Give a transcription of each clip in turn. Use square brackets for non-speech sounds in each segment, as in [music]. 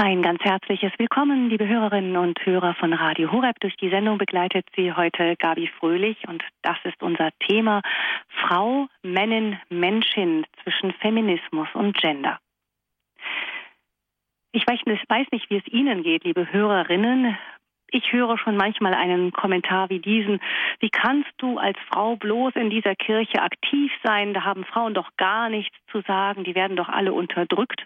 Ein ganz herzliches Willkommen, liebe Hörerinnen und Hörer von Radio Horeb. Durch die Sendung begleitet Sie heute Gabi Fröhlich und das ist unser Thema Frau, Männin, Menschin zwischen Feminismus und Gender. Ich weiß nicht, wie es Ihnen geht, liebe Hörerinnen. Ich höre schon manchmal einen Kommentar wie diesen. Wie kannst du als Frau bloß in dieser Kirche aktiv sein? Da haben Frauen doch gar nichts zu sagen. Die werden doch alle unterdrückt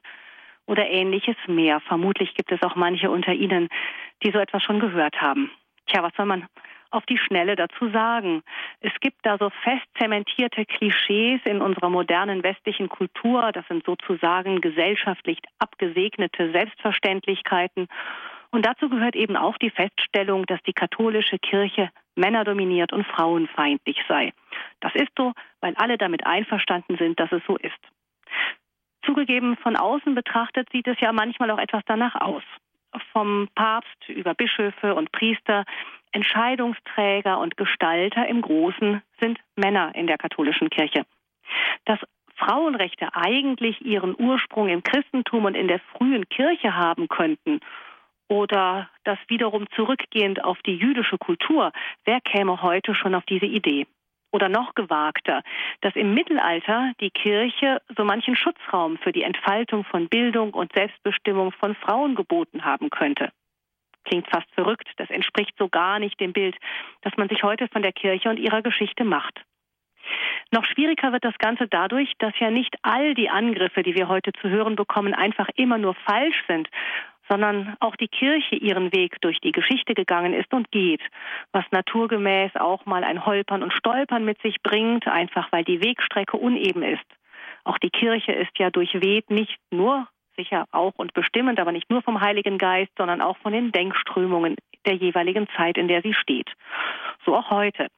oder ähnliches mehr. Vermutlich gibt es auch manche unter Ihnen, die so etwas schon gehört haben. Tja, was soll man auf die Schnelle dazu sagen? Es gibt da so fest zementierte Klischees in unserer modernen westlichen Kultur. Das sind sozusagen gesellschaftlich abgesegnete Selbstverständlichkeiten. Und dazu gehört eben auch die Feststellung, dass die katholische Kirche männerdominiert und frauenfeindlich sei. Das ist so, weil alle damit einverstanden sind, dass es so ist. Zugegeben, von außen betrachtet sieht es ja manchmal auch etwas danach aus. Vom Papst über Bischöfe und Priester, Entscheidungsträger und Gestalter im Großen sind Männer in der katholischen Kirche. Dass Frauenrechte eigentlich ihren Ursprung im Christentum und in der frühen Kirche haben könnten oder das wiederum zurückgehend auf die jüdische Kultur, wer käme heute schon auf diese Idee? Oder noch gewagter, dass im Mittelalter die Kirche so manchen Schutzraum für die Entfaltung von Bildung und Selbstbestimmung von Frauen geboten haben könnte. Klingt fast verrückt, das entspricht so gar nicht dem Bild, das man sich heute von der Kirche und ihrer Geschichte macht. Noch schwieriger wird das Ganze dadurch, dass ja nicht all die Angriffe, die wir heute zu hören bekommen, einfach immer nur falsch sind, sondern auch die Kirche ihren Weg durch die Geschichte gegangen ist und geht, was naturgemäß auch mal ein Holpern und Stolpern mit sich bringt, einfach weil die Wegstrecke uneben ist. Auch die Kirche ist ja durchweht nicht nur sicher auch und bestimmend, aber nicht nur vom Heiligen Geist, sondern auch von den Denkströmungen der jeweiligen Zeit, in der sie steht. So auch heute.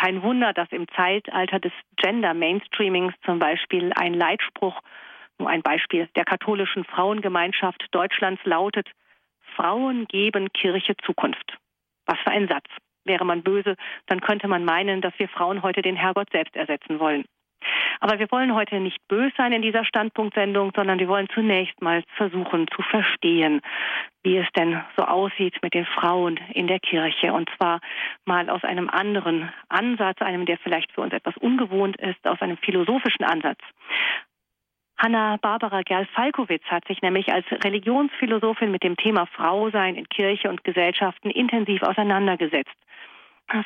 Kein Wunder, dass im Zeitalter des Gender Mainstreamings zum Beispiel ein Leitspruch nur ein Beispiel der katholischen Frauengemeinschaft Deutschlands lautet, Frauen geben Kirche Zukunft. Was für ein Satz. Wäre man böse, dann könnte man meinen, dass wir Frauen heute den Herrgott selbst ersetzen wollen. Aber wir wollen heute nicht böse sein in dieser Standpunktsendung, sondern wir wollen zunächst mal versuchen zu verstehen, wie es denn so aussieht mit den Frauen in der Kirche. Und zwar mal aus einem anderen Ansatz, einem, der vielleicht für uns etwas ungewohnt ist, aus einem philosophischen Ansatz. Hanna-Barbara Gerl-Falkowitz hat sich nämlich als Religionsphilosophin mit dem Thema Frausein in Kirche und Gesellschaften intensiv auseinandergesetzt.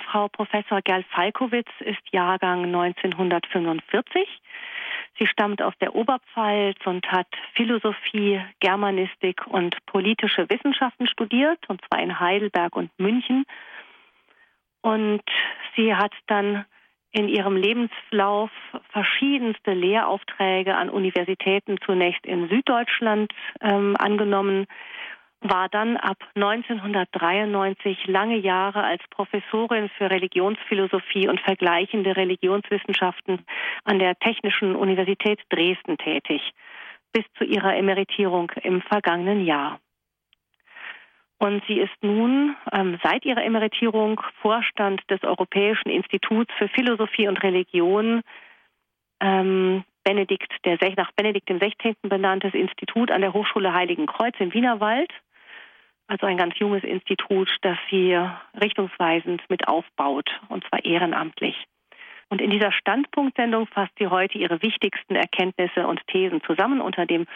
Frau Professor Gerl-Falkowitz ist Jahrgang 1945. Sie stammt aus der Oberpfalz und hat Philosophie, Germanistik und politische Wissenschaften studiert, und zwar in Heidelberg und München. Und sie hat dann in ihrem Lebenslauf verschiedenste Lehraufträge an Universitäten zunächst in Süddeutschland ähm, angenommen, war dann ab 1993 lange Jahre als Professorin für Religionsphilosophie und vergleichende Religionswissenschaften an der Technischen Universität Dresden tätig, bis zu ihrer Emeritierung im vergangenen Jahr. Und sie ist nun ähm, seit ihrer Emeritierung Vorstand des Europäischen Instituts für Philosophie und Religion, ähm, Benedikt der, nach Benedikt 16. benanntes Institut an der Hochschule Heiligen Kreuz im Wienerwald. Also ein ganz junges Institut, das sie richtungsweisend mit aufbaut, und zwar ehrenamtlich. Und in dieser Standpunktsendung fasst sie heute ihre wichtigsten Erkenntnisse und Thesen zusammen unter dem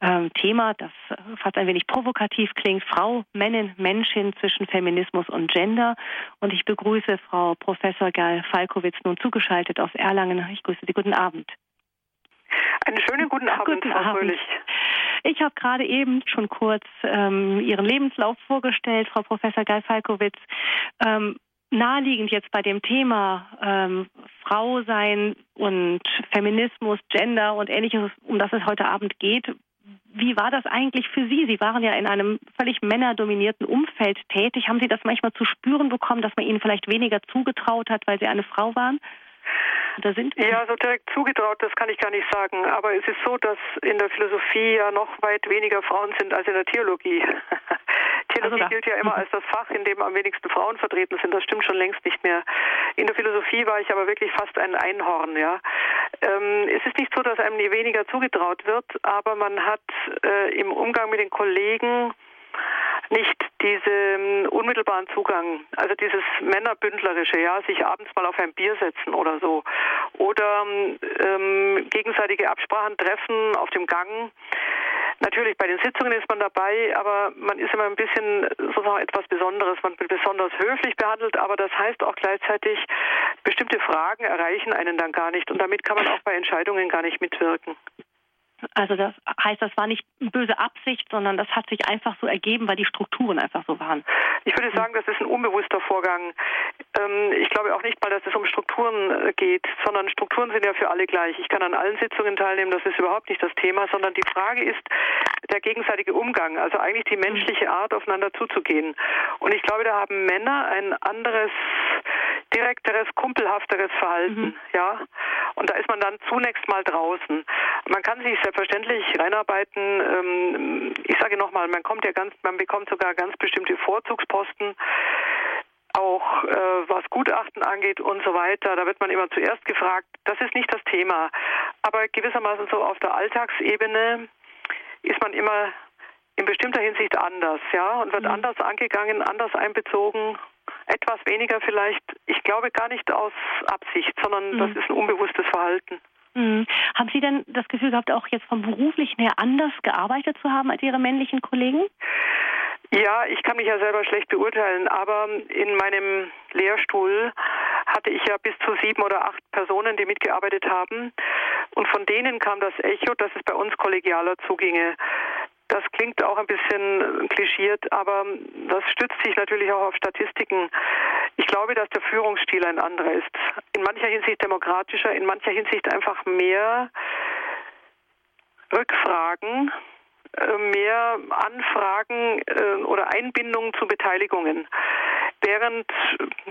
ähm, Thema, das fast ein wenig provokativ klingt, Frau, Männin, Menschin zwischen Feminismus und Gender. Und ich begrüße Frau Professor Gal Falkowitz nun zugeschaltet aus Erlangen. Ich grüße Sie. Guten Abend. Einen schönen guten Abend, guten Frau Abend. Fröhlich. Ich habe gerade eben schon kurz ähm, Ihren Lebenslauf vorgestellt, Frau Professor Gal Falkowitz. Ähm, naheliegend jetzt bei dem Thema ähm, Frau sein und Feminismus, Gender und ähnliches, um das es heute Abend geht. Wie war das eigentlich für Sie? Sie waren ja in einem völlig männerdominierten Umfeld tätig. Haben Sie das manchmal zu spüren bekommen, dass man Ihnen vielleicht weniger zugetraut hat, weil Sie eine Frau waren? Da sind wir. Ja, so direkt zugetraut, das kann ich gar nicht sagen. Aber es ist so, dass in der Philosophie ja noch weit weniger Frauen sind als in der Theologie. [laughs] Theologie also gilt ja immer [laughs] als das Fach, in dem am wenigsten Frauen vertreten sind. Das stimmt schon längst nicht mehr. In der Philosophie war ich aber wirklich fast ein Einhorn, ja. Ähm, es ist nicht so, dass einem nie weniger zugetraut wird, aber man hat äh, im Umgang mit den Kollegen nicht diesen unmittelbaren Zugang, also dieses Männerbündlerische, ja, sich abends mal auf ein Bier setzen oder so. Oder ähm, gegenseitige Absprachen treffen auf dem Gang. Natürlich, bei den Sitzungen ist man dabei, aber man ist immer ein bisschen sozusagen etwas Besonderes. Man wird besonders höflich behandelt, aber das heißt auch gleichzeitig, bestimmte Fragen erreichen einen dann gar nicht und damit kann man auch bei Entscheidungen gar nicht mitwirken. Also das heißt, das war nicht böse Absicht, sondern das hat sich einfach so ergeben, weil die Strukturen einfach so waren. Ich würde sagen, das ist ein unbewusster Vorgang. Ähm, ich glaube auch nicht mal, dass es um Strukturen äh, geht, sondern Strukturen sind ja für alle gleich. Ich kann an allen Sitzungen teilnehmen, das ist überhaupt nicht das Thema, sondern die Frage ist der gegenseitige Umgang, also eigentlich die menschliche Art, aufeinander zuzugehen. Und ich glaube, da haben Männer ein anderes, direkteres, kumpelhafteres Verhalten, mhm. ja. Und da ist man dann zunächst mal draußen. Man kann sich selbstverständlich reinarbeiten. Ähm, ich sage nochmal, man kommt ja ganz, man bekommt sogar ganz bestimmte Vorzugsposten auch äh, was Gutachten angeht und so weiter. Da wird man immer zuerst gefragt. Das ist nicht das Thema. Aber gewissermaßen so auf der Alltagsebene ist man immer in bestimmter Hinsicht anders, ja, und wird mhm. anders angegangen, anders einbezogen, etwas weniger vielleicht. Ich glaube gar nicht aus Absicht, sondern mhm. das ist ein unbewusstes Verhalten. Mhm. Haben Sie denn das Gefühl gehabt, auch jetzt vom beruflichen her anders gearbeitet zu haben als Ihre männlichen Kollegen? Ja, ich kann mich ja selber schlecht beurteilen, aber in meinem Lehrstuhl hatte ich ja bis zu sieben oder acht Personen, die mitgearbeitet haben. Und von denen kam das Echo, dass es bei uns kollegialer zuginge. Das klingt auch ein bisschen klischiert, aber das stützt sich natürlich auch auf Statistiken. Ich glaube, dass der Führungsstil ein anderer ist. In mancher Hinsicht demokratischer, in mancher Hinsicht einfach mehr Rückfragen, äh, mehr Anfragen äh, oder Einbindungen zu Beteiligungen während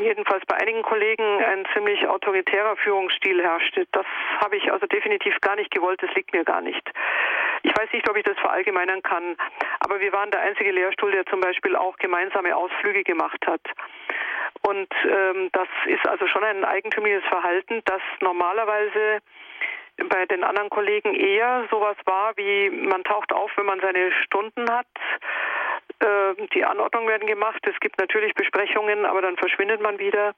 jedenfalls bei einigen Kollegen ein ziemlich autoritärer Führungsstil herrschte. Das habe ich also definitiv gar nicht gewollt, das liegt mir gar nicht. Ich weiß nicht, ob ich das verallgemeinern kann, aber wir waren der einzige Lehrstuhl, der zum Beispiel auch gemeinsame Ausflüge gemacht hat. Und ähm, das ist also schon ein eigentümliches Verhalten, das normalerweise bei den anderen Kollegen eher sowas war wie man taucht auf, wenn man seine Stunden hat äh, die Anordnungen werden gemacht. Es gibt natürlich Besprechungen, aber dann verschwindet man wieder.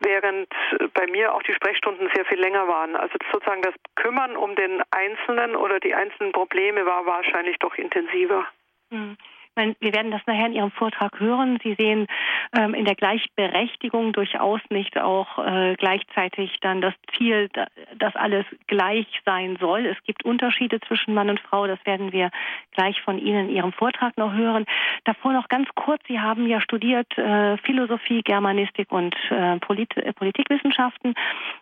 Während bei mir auch die Sprechstunden sehr viel länger waren. Also sozusagen das Kümmern um den Einzelnen oder die einzelnen Probleme war wahrscheinlich doch intensiver. Mhm wir werden das nachher in Ihrem Vortrag hören. Sie sehen ähm, in der Gleichberechtigung durchaus nicht auch äh, gleichzeitig dann das Ziel, dass alles gleich sein soll. Es gibt Unterschiede zwischen Mann und Frau. Das werden wir gleich von Ihnen in Ihrem Vortrag noch hören. Davor noch ganz kurz. Sie haben ja studiert äh, Philosophie, Germanistik und äh, Polit Politikwissenschaften.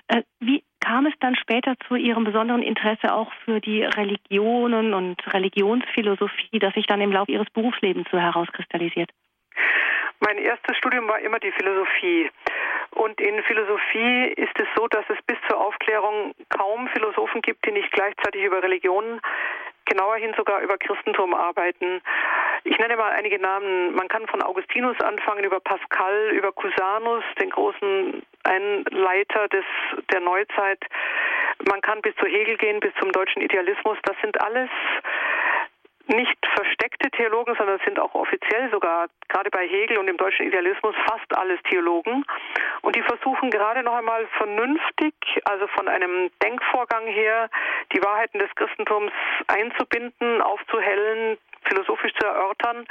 Äh, wie kam es dann später zu Ihrem besonderen Interesse auch für die Religionen und Religionsphilosophie, das sich dann im Laufe Ihres Berufslebens so herauskristallisiert? Mein erstes Studium war immer die Philosophie. Und in Philosophie ist es so, dass es bis zur Aufklärung kaum Philosophen gibt, die nicht gleichzeitig über Religion, genauer hin sogar über Christentum arbeiten. Ich nenne mal einige Namen. Man kann von Augustinus anfangen, über Pascal, über Cusanus, den großen Einleiter des, der Neuzeit. Man kann bis zu Hegel gehen, bis zum deutschen Idealismus. Das sind alles nicht versteckte Theologen, sondern sind auch offiziell sogar, gerade bei Hegel und dem deutschen Idealismus, fast alles Theologen. Und die versuchen gerade noch einmal vernünftig, also von einem Denkvorgang her, die Wahrheiten des Christentums einzubinden, aufzuhellen, philosophisch zu erörtern.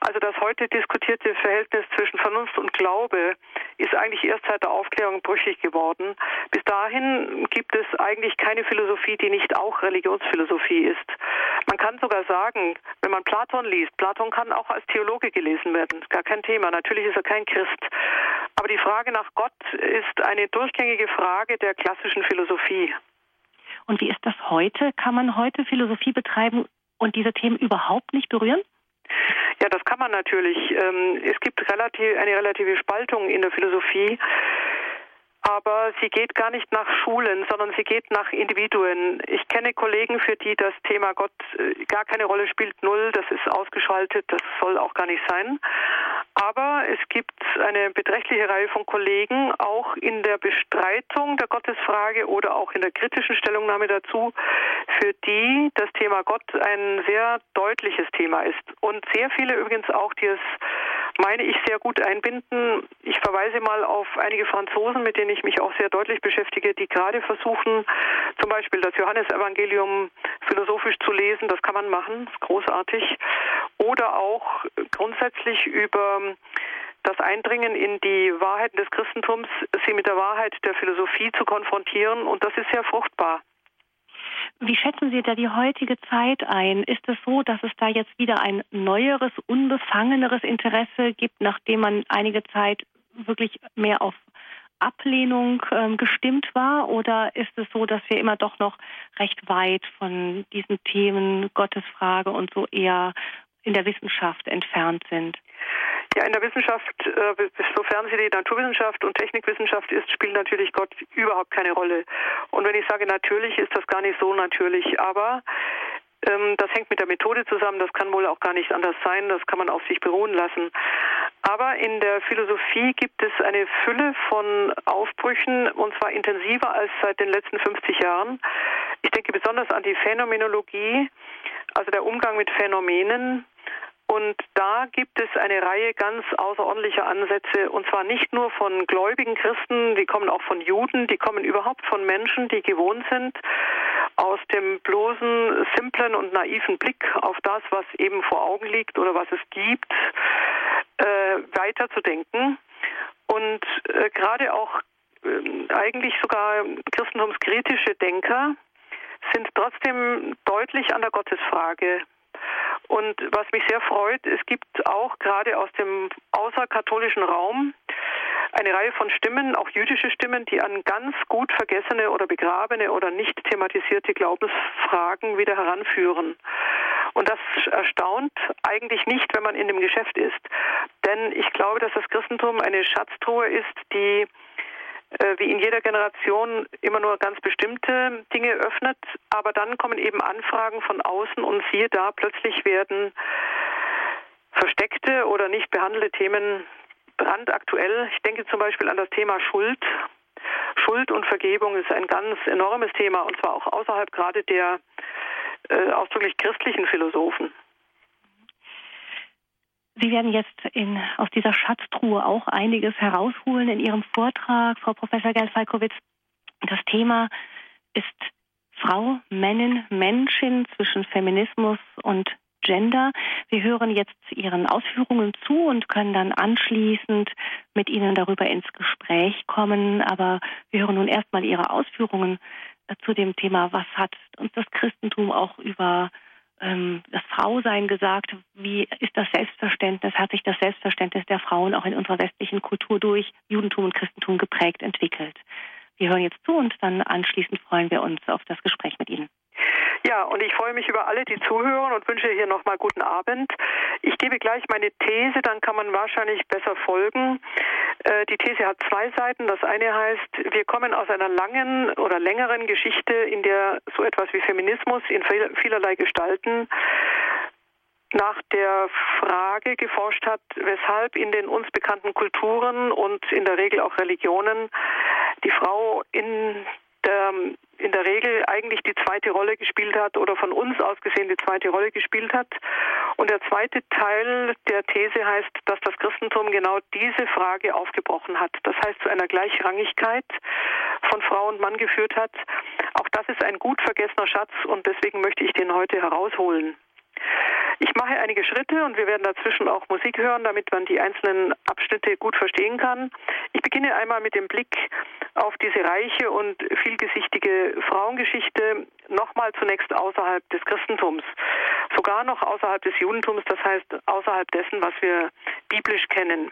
Also das heute diskutierte Verhältnis zwischen Vernunft und Glaube ist eigentlich erst seit der Aufklärung brüchig geworden. Bis dahin gibt es eigentlich keine Philosophie, die nicht auch Religionsphilosophie ist. Man kann sogar sagen, wenn man Platon liest, Platon kann auch als Theologe gelesen werden, gar kein Thema. Natürlich ist er kein Christ. Aber die Frage nach Gott ist eine durchgängige Frage der klassischen Philosophie. Und wie ist das heute? Kann man heute Philosophie betreiben und diese Themen überhaupt nicht berühren? Ja, das kann man natürlich. Ähm, es gibt relativ, eine relative Spaltung in der Philosophie aber sie geht gar nicht nach Schulen, sondern sie geht nach Individuen. Ich kenne Kollegen, für die das Thema Gott äh, gar keine Rolle spielt, null, das ist ausgeschaltet, das soll auch gar nicht sein. Aber es gibt eine beträchtliche Reihe von Kollegen, auch in der Bestreitung der Gottesfrage oder auch in der kritischen Stellungnahme dazu, für die das Thema Gott ein sehr deutliches Thema ist. Und sehr viele übrigens auch, die es meine ich, sehr gut einbinden. Ich verweise mal auf einige Franzosen, mit denen ich mich auch sehr deutlich beschäftige, die gerade versuchen, zum Beispiel das Johannesevangelium philosophisch zu lesen. Das kann man machen, ist großartig. Oder auch grundsätzlich über das Eindringen in die Wahrheiten des Christentums, sie mit der Wahrheit der Philosophie zu konfrontieren. Und das ist sehr fruchtbar. Wie schätzen Sie da die heutige Zeit ein? Ist es so, dass es da jetzt wieder ein neueres, unbefangeneres Interesse gibt, nachdem man einige Zeit wirklich mehr auf Ablehnung ähm, gestimmt war? Oder ist es so, dass wir immer doch noch recht weit von diesen Themen Gottesfrage und so eher in der Wissenschaft entfernt sind? Ja, in der Wissenschaft, äh, sofern sie die Naturwissenschaft und Technikwissenschaft ist, spielt natürlich Gott überhaupt keine Rolle. Und wenn ich sage natürlich, ist das gar nicht so natürlich. Aber ähm, das hängt mit der Methode zusammen. Das kann wohl auch gar nicht anders sein. Das kann man auf sich beruhen lassen. Aber in der Philosophie gibt es eine Fülle von Aufbrüchen und zwar intensiver als seit den letzten 50 Jahren. Ich denke besonders an die Phänomenologie, also der Umgang mit Phänomenen, und da gibt es eine Reihe ganz außerordentlicher Ansätze, und zwar nicht nur von gläubigen Christen, die kommen auch von Juden, die kommen überhaupt von Menschen, die gewohnt sind, aus dem bloßen, simplen und naiven Blick auf das, was eben vor Augen liegt oder was es gibt, äh, weiterzudenken. Und äh, gerade auch äh, eigentlich sogar christentumskritische Denker sind trotzdem deutlich an der Gottesfrage und was mich sehr freut, es gibt auch gerade aus dem außerkatholischen Raum eine Reihe von Stimmen, auch jüdische Stimmen, die an ganz gut vergessene oder begrabene oder nicht thematisierte Glaubensfragen wieder heranführen. Und das erstaunt eigentlich nicht, wenn man in dem Geschäft ist. Denn ich glaube, dass das Christentum eine Schatztruhe ist, die wie in jeder Generation immer nur ganz bestimmte Dinge öffnet, aber dann kommen eben Anfragen von außen und siehe da, plötzlich werden versteckte oder nicht behandelte Themen brandaktuell. Ich denke zum Beispiel an das Thema Schuld. Schuld und Vergebung ist ein ganz enormes Thema und zwar auch außerhalb gerade der äh, ausdrücklich christlichen Philosophen. Sie werden jetzt in, aus dieser Schatztruhe auch einiges herausholen in Ihrem Vortrag, Frau Professor Gell-Falkowitz. Das Thema ist Frau, Männin, Menschin zwischen Feminismus und Gender. Wir hören jetzt Ihren Ausführungen zu und können dann anschließend mit Ihnen darüber ins Gespräch kommen. Aber wir hören nun erstmal Ihre Ausführungen zu dem Thema, was hat uns das Christentum auch über ähm, das Frausein gesagt, wie ist das Selbstverständnis, hat sich das Selbstverständnis der Frauen auch in unserer westlichen Kultur durch Judentum und Christentum geprägt entwickelt. Wir hören jetzt zu und dann anschließend freuen wir uns auf das Gespräch mit Ihnen. Ja, und ich freue mich über alle, die zuhören und wünsche hier nochmal guten Abend. Ich gebe gleich meine These, dann kann man wahrscheinlich besser folgen. Äh, die These hat zwei Seiten. Das eine heißt, wir kommen aus einer langen oder längeren Geschichte, in der so etwas wie Feminismus in vielerlei Gestalten nach der Frage geforscht hat, weshalb in den uns bekannten Kulturen und in der Regel auch Religionen die Frau in der, in der Regel eigentlich die zweite Rolle gespielt hat oder von uns aus gesehen die zweite Rolle gespielt hat. Und der zweite Teil der These heißt, dass das Christentum genau diese Frage aufgebrochen hat. Das heißt, zu einer Gleichrangigkeit von Frau und Mann geführt hat. Auch das ist ein gut vergessener Schatz und deswegen möchte ich den heute herausholen. Ich mache einige Schritte und wir werden dazwischen auch Musik hören, damit man die einzelnen Abschnitte gut verstehen kann. Ich beginne einmal mit dem Blick auf diese reiche und vielgesichtige Frauengeschichte, nochmal zunächst außerhalb des Christentums, sogar noch außerhalb des Judentums, das heißt außerhalb dessen, was wir biblisch kennen.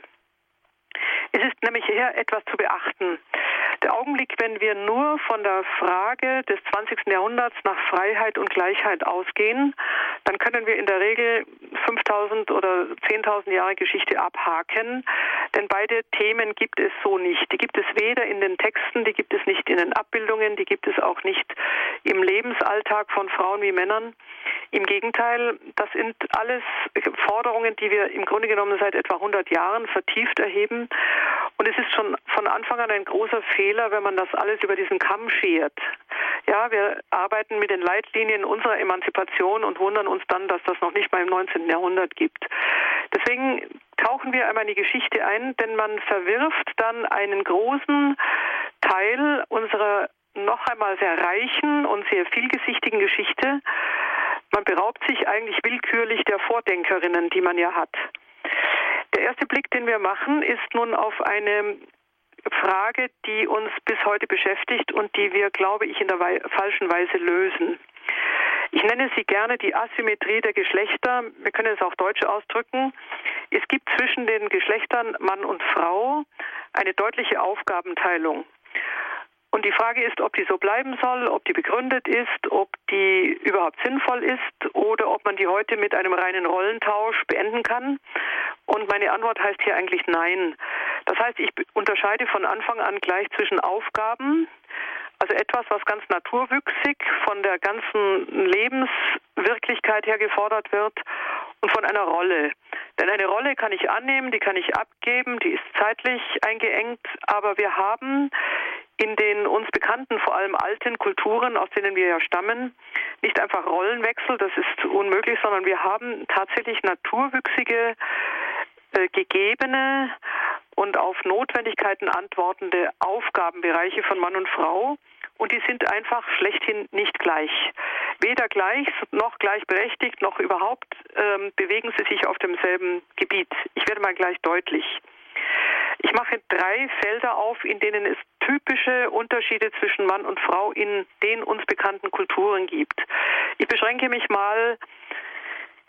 Es ist nämlich hier etwas zu beachten. Der Augenblick, wenn wir nur von der Frage des 20. Jahrhunderts nach Freiheit und Gleichheit ausgehen, dann können wir in der Regel 5000 oder 10.000 Jahre Geschichte abhaken, denn beide Themen gibt es so nicht. Die gibt es weder in den Texten, die gibt es nicht in den Abbildungen, die gibt es auch nicht im Lebensalltag von Frauen wie Männern. Im Gegenteil, das sind alles Forderungen, die wir im Grunde genommen seit etwa 100 Jahren vertieft erheben. Und es ist schon von Anfang an ein großer Fehler, wenn man das alles über diesen Kamm schert. Ja, wir arbeiten mit den Leitlinien unserer Emanzipation und wundern uns dann, dass das noch nicht mal im 19. Jahrhundert gibt. Deswegen tauchen wir einmal in die Geschichte ein, denn man verwirft dann einen großen Teil unserer noch einmal sehr reichen und sehr vielgesichtigen Geschichte man beraubt sich eigentlich willkürlich der Vordenkerinnen, die man ja hat. Der erste Blick, den wir machen, ist nun auf eine Frage, die uns bis heute beschäftigt und die wir, glaube ich, in der falschen Weise lösen. Ich nenne sie gerne die Asymmetrie der Geschlechter. Wir können es auch deutsch ausdrücken. Es gibt zwischen den Geschlechtern Mann und Frau eine deutliche Aufgabenteilung. Und die Frage ist, ob die so bleiben soll, ob die begründet ist, ob die überhaupt sinnvoll ist oder ob man die heute mit einem reinen Rollentausch beenden kann. Und meine Antwort heißt hier eigentlich nein. Das heißt, ich unterscheide von Anfang an gleich zwischen Aufgaben, also etwas, was ganz naturwüchsig von der ganzen Lebenswirklichkeit her gefordert wird und von einer Rolle. Denn eine Rolle kann ich annehmen, die kann ich abgeben, die ist zeitlich eingeengt, aber wir haben in den uns bekannten, vor allem alten Kulturen, aus denen wir ja stammen, nicht einfach Rollenwechsel, das ist unmöglich, sondern wir haben tatsächlich naturwüchsige, äh, gegebene und auf Notwendigkeiten antwortende Aufgabenbereiche von Mann und Frau. Und die sind einfach schlechthin nicht gleich. Weder gleich noch gleichberechtigt noch überhaupt ähm, bewegen sie sich auf demselben Gebiet. Ich werde mal gleich deutlich. Ich mache drei Felder auf, in denen es typische Unterschiede zwischen Mann und Frau in den uns bekannten Kulturen gibt. Ich beschränke mich mal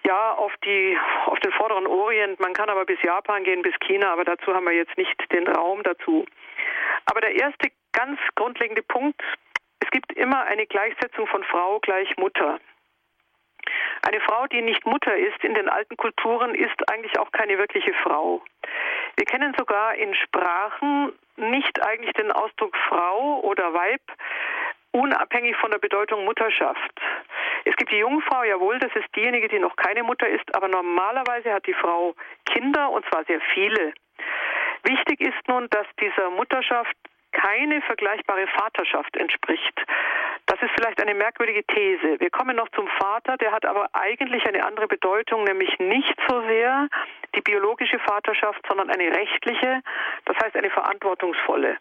ja, auf die, auf den vorderen Orient. Man kann aber bis Japan gehen, bis China, aber dazu haben wir jetzt nicht den Raum dazu. Aber der erste ganz grundlegende Punkt, es gibt immer eine Gleichsetzung von Frau gleich Mutter. Eine Frau, die nicht Mutter ist in den alten Kulturen, ist eigentlich auch keine wirkliche Frau. Wir kennen sogar in Sprachen nicht eigentlich den Ausdruck Frau oder Weib, unabhängig von der Bedeutung Mutterschaft. Es gibt die Jungfrau, jawohl, das ist diejenige, die noch keine Mutter ist, aber normalerweise hat die Frau Kinder und zwar sehr viele. Wichtig ist nun, dass dieser Mutterschaft keine vergleichbare Vaterschaft entspricht. Das ist vielleicht eine merkwürdige These. Wir kommen noch zum Vater, der hat aber eigentlich eine andere Bedeutung, nämlich nicht so sehr die biologische Vaterschaft, sondern eine rechtliche, das heißt eine verantwortungsvolle.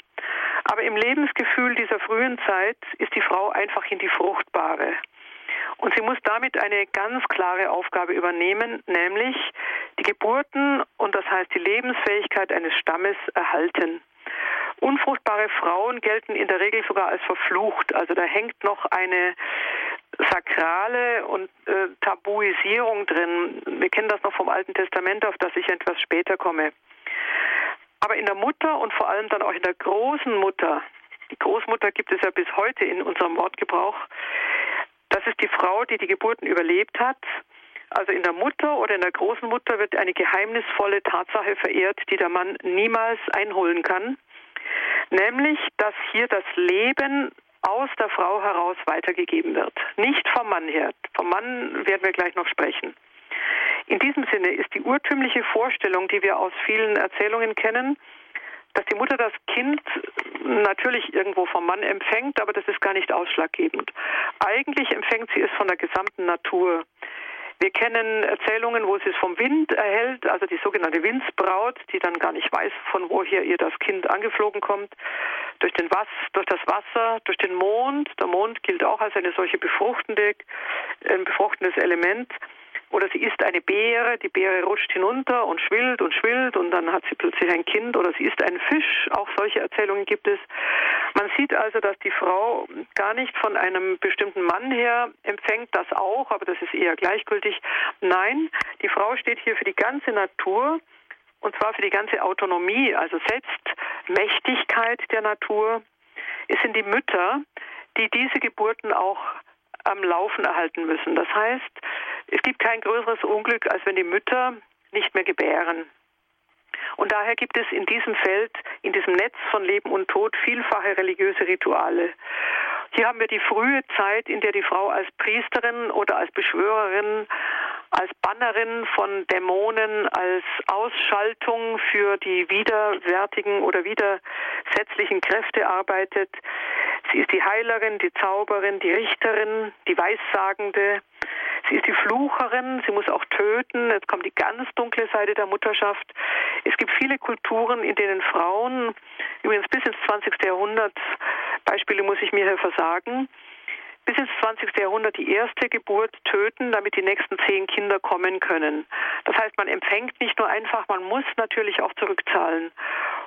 Aber im Lebensgefühl dieser frühen Zeit ist die Frau einfach in die Fruchtbare. Und sie muss damit eine ganz klare Aufgabe übernehmen, nämlich die Geburten und das heißt die Lebensfähigkeit eines Stammes erhalten. Unfruchtbare Frauen gelten in der Regel sogar als verflucht. Also da hängt noch eine sakrale und äh, Tabuisierung drin. Wir kennen das noch vom Alten Testament, auf das ich etwas später komme. Aber in der Mutter und vor allem dann auch in der großen Mutter, die Großmutter gibt es ja bis heute in unserem Wortgebrauch, das ist die Frau, die die Geburten überlebt hat. Also in der Mutter oder in der großen Mutter wird eine geheimnisvolle Tatsache verehrt, die der Mann niemals einholen kann nämlich dass hier das Leben aus der Frau heraus weitergegeben wird, nicht vom Mann her. Vom Mann werden wir gleich noch sprechen. In diesem Sinne ist die urtümliche Vorstellung, die wir aus vielen Erzählungen kennen, dass die Mutter das Kind natürlich irgendwo vom Mann empfängt, aber das ist gar nicht ausschlaggebend. Eigentlich empfängt sie es von der gesamten Natur. Wir kennen Erzählungen, wo sie es vom Wind erhält, also die sogenannte Windsbraut, die dann gar nicht weiß, von woher ihr das Kind angeflogen kommt. Durch, den Was, durch das Wasser, durch den Mond. Der Mond gilt auch als eine solche befruchtende, ein befruchtendes Element. Oder sie isst eine Beere, die Beere rutscht hinunter und schwillt und schwillt und dann hat sie plötzlich ein Kind oder sie isst einen Fisch. Auch solche Erzählungen gibt es. Man sieht also, dass die Frau gar nicht von einem bestimmten Mann her empfängt, das auch, aber das ist eher gleichgültig. Nein, die Frau steht hier für die ganze Natur und zwar für die ganze Autonomie, also Selbstmächtigkeit der Natur Es sind die Mütter, die diese Geburten auch am Laufen erhalten müssen. Das heißt, es gibt kein größeres Unglück, als wenn die Mütter nicht mehr gebären. Und daher gibt es in diesem Feld, in diesem Netz von Leben und Tod, vielfache religiöse Rituale. Hier haben wir die frühe Zeit, in der die Frau als Priesterin oder als Beschwörerin, als Bannerin von Dämonen, als Ausschaltung für die widerwärtigen oder widersetzlichen Kräfte arbeitet. Sie ist die Heilerin, die Zauberin, die Richterin, die Weissagende. Sie ist die Flucherin, sie muss auch töten. Jetzt kommt die ganz dunkle Seite der Mutterschaft. Es gibt viele Kulturen, in denen Frauen, übrigens bis ins 20. Jahrhundert, Beispiele muss ich mir hier versagen, bis ins 20. Jahrhundert die erste Geburt töten, damit die nächsten zehn Kinder kommen können. Das heißt, man empfängt nicht nur einfach, man muss natürlich auch zurückzahlen.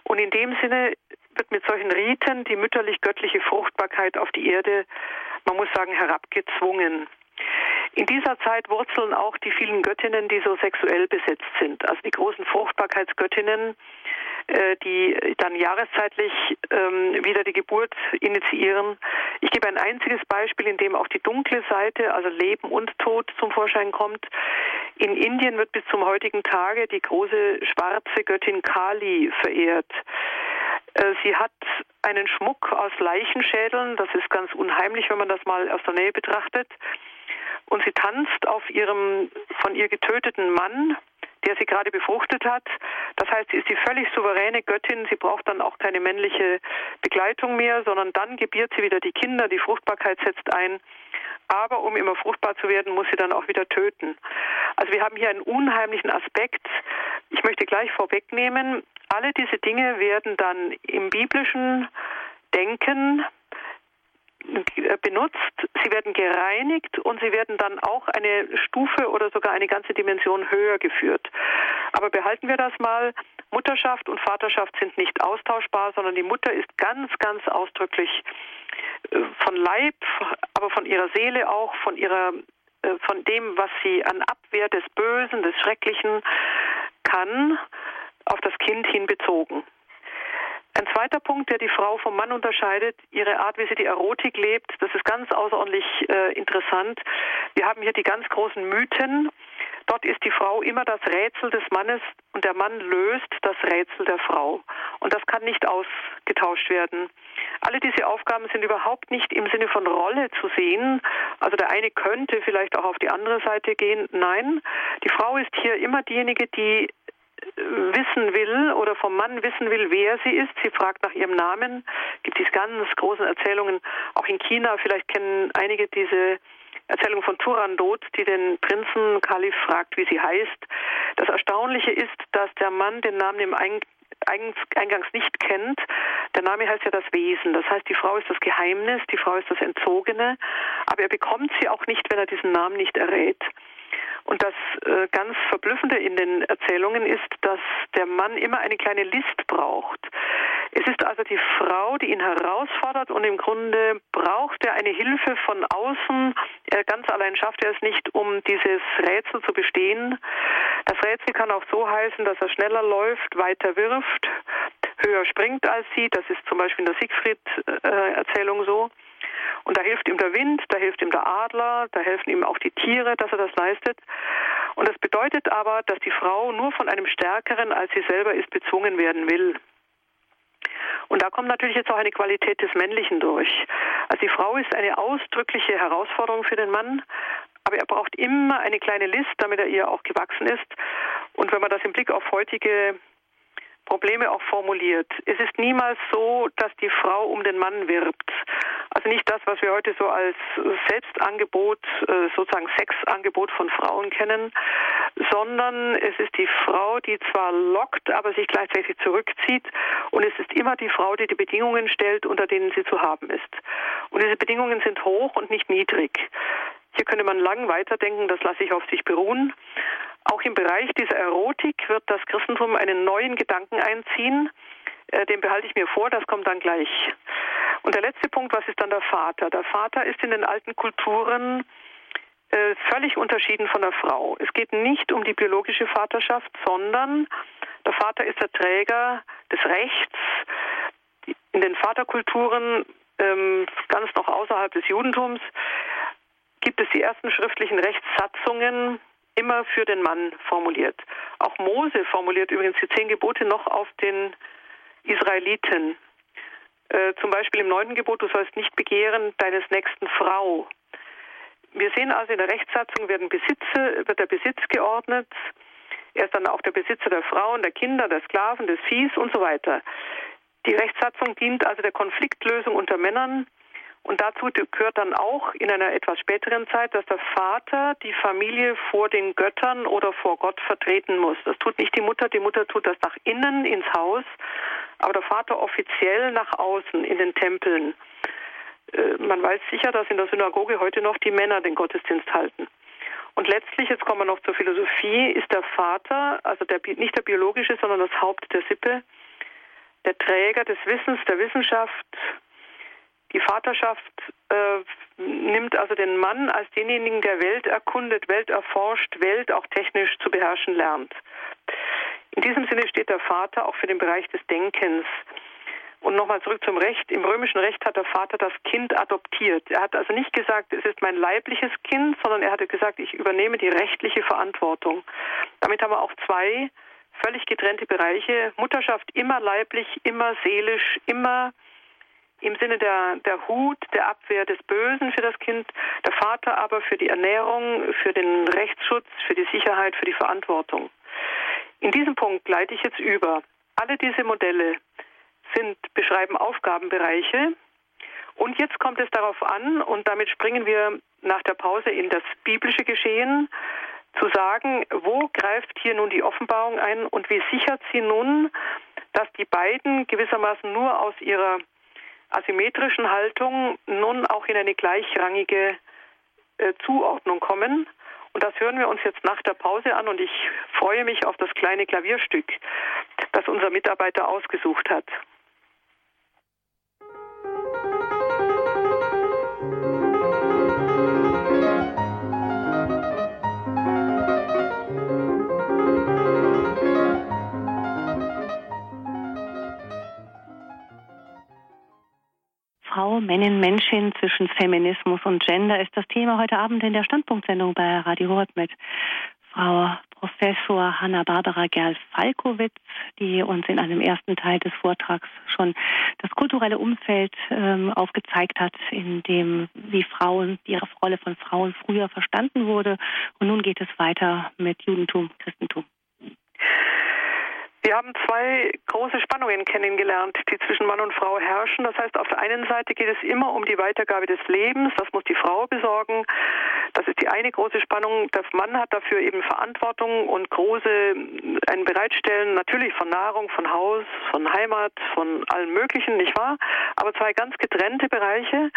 Und in dem Sinne wird mit solchen Riten die mütterlich-göttliche Fruchtbarkeit auf die Erde, man muss sagen, herabgezwungen. In dieser Zeit wurzeln auch die vielen Göttinnen, die so sexuell besetzt sind. Also die großen Fruchtbarkeitsgöttinnen, äh, die dann jahreszeitlich ähm, wieder die Geburt initiieren. Ich gebe ein einziges Beispiel, in dem auch die dunkle Seite, also Leben und Tod zum Vorschein kommt. In Indien wird bis zum heutigen Tage die große schwarze Göttin Kali verehrt. Äh, sie hat einen Schmuck aus Leichenschädeln. Das ist ganz unheimlich, wenn man das mal aus der Nähe betrachtet und sie tanzt auf ihrem von ihr getöteten Mann, der sie gerade befruchtet hat. Das heißt, sie ist die völlig souveräne Göttin. Sie braucht dann auch keine männliche Begleitung mehr, sondern dann gebiert sie wieder die Kinder. Die Fruchtbarkeit setzt ein. Aber um immer fruchtbar zu werden, muss sie dann auch wieder töten. Also wir haben hier einen unheimlichen Aspekt. Ich möchte gleich vorwegnehmen, alle diese Dinge werden dann im biblischen Denken benutzt, sie werden gereinigt und sie werden dann auch eine Stufe oder sogar eine ganze Dimension höher geführt. Aber behalten wir das mal, Mutterschaft und Vaterschaft sind nicht austauschbar, sondern die Mutter ist ganz, ganz ausdrücklich äh, von Leib, aber von ihrer Seele auch, von ihrer äh, von dem, was sie an Abwehr des Bösen, des Schrecklichen kann, auf das Kind hin bezogen. Ein zweiter Punkt, der die Frau vom Mann unterscheidet, ihre Art, wie sie die Erotik lebt, das ist ganz außerordentlich äh, interessant. Wir haben hier die ganz großen Mythen. Dort ist die Frau immer das Rätsel des Mannes und der Mann löst das Rätsel der Frau. Und das kann nicht ausgetauscht werden. Alle diese Aufgaben sind überhaupt nicht im Sinne von Rolle zu sehen. Also der eine könnte vielleicht auch auf die andere Seite gehen. Nein, die Frau ist hier immer diejenige, die wissen will oder vom Mann wissen will, wer sie ist. Sie fragt nach ihrem Namen. Gibt diese ganz großen Erzählungen, auch in China. Vielleicht kennen einige diese Erzählung von Turandot, die den Prinzen Kalif fragt, wie sie heißt. Das Erstaunliche ist, dass der Mann den Namen im Eingangs nicht kennt. Der Name heißt ja das Wesen. Das heißt, die Frau ist das Geheimnis, die Frau ist das Entzogene, aber er bekommt sie auch nicht, wenn er diesen Namen nicht errät. Und das äh, ganz Verblüffende in den Erzählungen ist, dass der Mann immer eine kleine List braucht. Es ist also die Frau, die ihn herausfordert und im Grunde braucht er eine Hilfe von außen. Er ganz allein schafft er es nicht, um dieses Rätsel zu bestehen. Das Rätsel kann auch so heißen, dass er schneller läuft, weiter wirft, höher springt als sie. Das ist zum Beispiel in der Siegfried-Erzählung so. Und da hilft ihm der Wind, da hilft ihm der Adler, da helfen ihm auch die Tiere, dass er das leistet. Und das bedeutet aber, dass die Frau nur von einem Stärkeren als sie selber ist bezwungen werden will. Und da kommt natürlich jetzt auch eine Qualität des Männlichen durch. Also die Frau ist eine ausdrückliche Herausforderung für den Mann, aber er braucht immer eine kleine List, damit er ihr auch gewachsen ist. Und wenn man das im Blick auf heutige Probleme auch formuliert. Es ist niemals so, dass die Frau um den Mann wirbt. Also nicht das, was wir heute so als Selbstangebot, äh, sozusagen Sexangebot von Frauen kennen, sondern es ist die Frau, die zwar lockt, aber sich gleichzeitig zurückzieht. Und es ist immer die Frau, die die Bedingungen stellt, unter denen sie zu haben ist. Und diese Bedingungen sind hoch und nicht niedrig. Hier könnte man lang weiterdenken, das lasse ich auf sich beruhen. Auch im Bereich dieser Erotik wird das Christentum einen neuen Gedanken einziehen. Äh, den behalte ich mir vor, das kommt dann gleich. Und der letzte Punkt, was ist dann der Vater? Der Vater ist in den alten Kulturen äh, völlig unterschieden von der Frau. Es geht nicht um die biologische Vaterschaft, sondern der Vater ist der Träger des Rechts. In den Vaterkulturen ähm, ganz noch außerhalb des Judentums, gibt es die ersten schriftlichen Rechtssatzungen immer für den Mann formuliert. Auch Mose formuliert übrigens die zehn Gebote noch auf den Israeliten. Äh, zum Beispiel im neunten Gebot, du sollst nicht begehren deines nächsten Frau. Wir sehen also in der Rechtssatzung werden Besitze, wird der Besitz geordnet. Er ist dann auch der Besitzer der Frauen, der Kinder, der Sklaven, des Viehs und so weiter. Die Rechtssatzung dient also der Konfliktlösung unter Männern und dazu gehört dann auch in einer etwas späteren Zeit, dass der Vater die Familie vor den Göttern oder vor Gott vertreten muss. Das tut nicht die Mutter, die Mutter tut das nach innen ins Haus, aber der Vater offiziell nach außen in den Tempeln. Äh, man weiß sicher, dass in der Synagoge heute noch die Männer den Gottesdienst halten. Und letztlich, jetzt kommen wir noch zur Philosophie, ist der Vater, also der, nicht der biologische, sondern das Haupt der Sippe, der Träger des Wissens, der Wissenschaft. Die Vaterschaft äh, nimmt also den Mann als denjenigen, der Welt erkundet, Welt erforscht, Welt auch technisch zu beherrschen lernt. In diesem Sinne steht der Vater auch für den Bereich des Denkens. Und nochmal zurück zum Recht. Im römischen Recht hat der Vater das Kind adoptiert. Er hat also nicht gesagt, es ist mein leibliches Kind, sondern er hatte gesagt, ich übernehme die rechtliche Verantwortung. Damit haben wir auch zwei völlig getrennte Bereiche. Mutterschaft immer leiblich, immer seelisch, immer im Sinne der, der Hut, der Abwehr des Bösen für das Kind, der Vater aber für die Ernährung, für den Rechtsschutz, für die Sicherheit, für die Verantwortung. In diesem Punkt leite ich jetzt über. Alle diese Modelle sind, beschreiben Aufgabenbereiche. Und jetzt kommt es darauf an, und damit springen wir nach der Pause in das biblische Geschehen, zu sagen, wo greift hier nun die Offenbarung ein und wie sichert sie nun, dass die beiden gewissermaßen nur aus ihrer asymmetrischen Haltung nun auch in eine gleichrangige äh, Zuordnung kommen. Und das hören wir uns jetzt nach der Pause an und ich freue mich auf das kleine Klavierstück, das unser Mitarbeiter ausgesucht hat. Frau, Männin, Menschin zwischen Feminismus und Gender ist das Thema heute Abend in der Standpunktsendung bei Radio Hort mit Frau Professor Hanna-Barbara Gerl-Falkowitz, die uns in einem ersten Teil des Vortrags schon das kulturelle Umfeld ähm, aufgezeigt hat, in dem wie Frauen, die Rolle von Frauen früher verstanden wurde. Und nun geht es weiter mit Judentum, Christentum. Wir haben zwei große Spannungen kennengelernt, die zwischen Mann und Frau herrschen. Das heißt, auf der einen Seite geht es immer um die Weitergabe des Lebens, das muss die Frau besorgen. Das ist die eine große Spannung. Der Mann hat dafür eben Verantwortung und große ein Bereitstellen natürlich von Nahrung, von Haus, von Heimat, von allem Möglichen, nicht wahr? Aber zwei ganz getrennte Bereiche.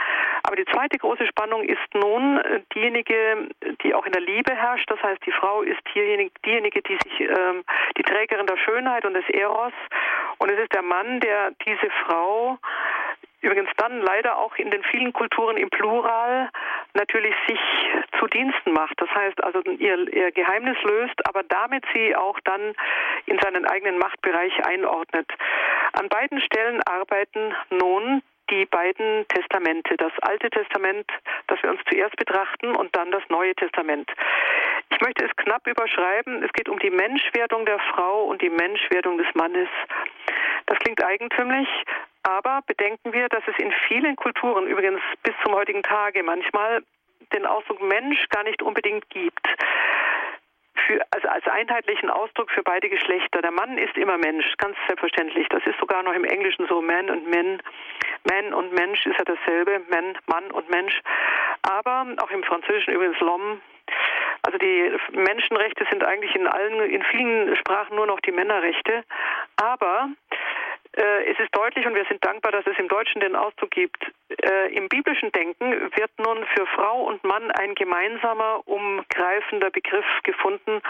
Aber die zweite große Spannung ist nun diejenige, die auch in der Liebe herrscht. Das heißt, die Frau ist diejenige, diejenige die sich ähm, die Trägerin der Schönheit Schönheit und des Eros. Und es ist der Mann, der diese Frau übrigens dann leider auch in den vielen Kulturen im Plural natürlich sich zu Diensten macht. Das heißt also ihr, ihr Geheimnis löst, aber damit sie auch dann in seinen eigenen Machtbereich einordnet. An beiden Stellen arbeiten nun die beiden Testamente, das Alte Testament, das wir uns zuerst betrachten, und dann das Neue Testament. Ich möchte es knapp überschreiben. Es geht um die Menschwerdung der Frau und die Menschwerdung des Mannes. Das klingt eigentümlich, aber bedenken wir, dass es in vielen Kulturen, übrigens bis zum heutigen Tage, manchmal den Ausdruck Mensch gar nicht unbedingt gibt für, also als einheitlichen Ausdruck für beide Geschlechter. Der Mann ist immer Mensch, ganz selbstverständlich. Das ist sogar noch im Englischen so, Man und Men. Man und Mensch ist ja dasselbe, Man, Mann und Mensch. Aber auch im Französischen übrigens L'homme. Also die Menschenrechte sind eigentlich in allen, in vielen Sprachen nur noch die Männerrechte. Aber es ist deutlich und wir sind dankbar, dass es im Deutschen den Ausdruck gibt. Äh, Im biblischen Denken wird nun für Frau und Mann ein gemeinsamer, umgreifender Begriff gefunden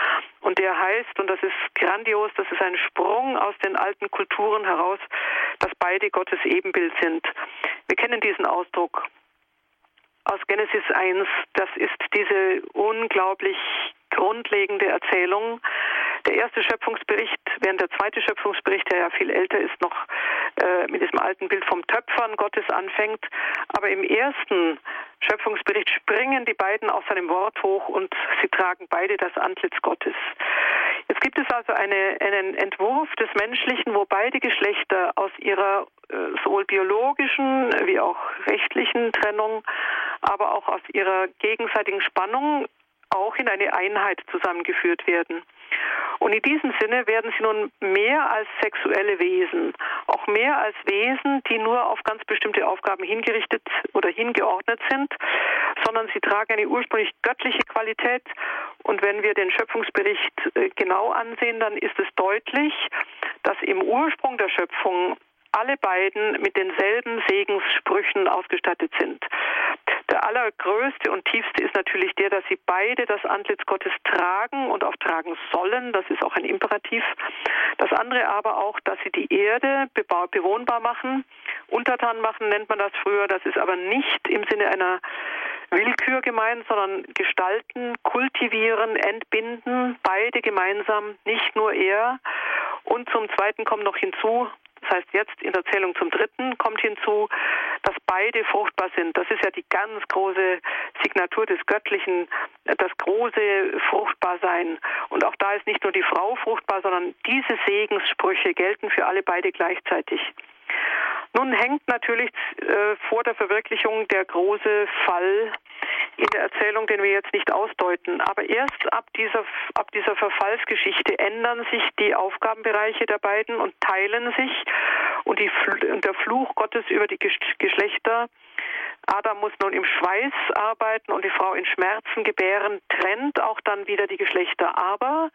und der heißt, und das ist grandios, das ist ein Sprung aus den alten Kulturen heraus, dass beide Gottes Ebenbild sind. Wir kennen diesen Ausdruck aus Genesis 1. Das ist diese unglaublich grundlegende Erzählung. Der erste Schöpfungsbericht, während der zweite Schöpfungsbericht, der ja viel älter ist, noch äh, mit diesem alten Bild vom Töpfern Gottes anfängt. Aber im ersten Schöpfungsbericht springen die beiden aus seinem Wort hoch und sie tragen beide das Antlitz Gottes. Jetzt gibt es also eine, einen Entwurf des Menschlichen, wo beide Geschlechter aus ihrer äh, sowohl biologischen wie auch rechtlichen Trennung, aber auch aus ihrer gegenseitigen Spannung auch in eine Einheit zusammengeführt werden. Und in diesem Sinne werden sie nun mehr als sexuelle Wesen, auch mehr als Wesen, die nur auf ganz bestimmte Aufgaben hingerichtet oder hingeordnet sind, sondern sie tragen eine ursprünglich göttliche Qualität. Und wenn wir den Schöpfungsbericht äh, genau ansehen, dann ist es deutlich, dass im Ursprung der Schöpfung alle beiden mit denselben Segenssprüchen ausgestattet sind. Der allergrößte und tiefste ist natürlich der, dass sie beide das Antlitz Gottes tragen und auch tragen sollen. Das ist auch ein Imperativ. Das andere aber auch, dass sie die Erde bewohnbar machen. Untertan machen nennt man das früher. Das ist aber nicht im Sinne einer Willkür gemeint, sondern gestalten, kultivieren, entbinden, beide gemeinsam, nicht nur er. Und zum Zweiten kommt noch hinzu, das heißt, jetzt in der Zählung zum dritten kommt hinzu, dass beide fruchtbar sind. Das ist ja die ganz große Signatur des Göttlichen, das große Fruchtbarsein. Und auch da ist nicht nur die Frau fruchtbar, sondern diese Segenssprüche gelten für alle beide gleichzeitig. Nun hängt natürlich äh, vor der Verwirklichung der große Fall in der Erzählung, den wir jetzt nicht ausdeuten. Aber erst ab dieser, ab dieser Verfallsgeschichte ändern sich die Aufgabenbereiche der beiden und teilen sich und, die, und der Fluch Gottes über die Geschlechter Adam muss nun im Schweiß arbeiten und die Frau in Schmerzen gebären, trennt auch dann wieder die Geschlechter. Aber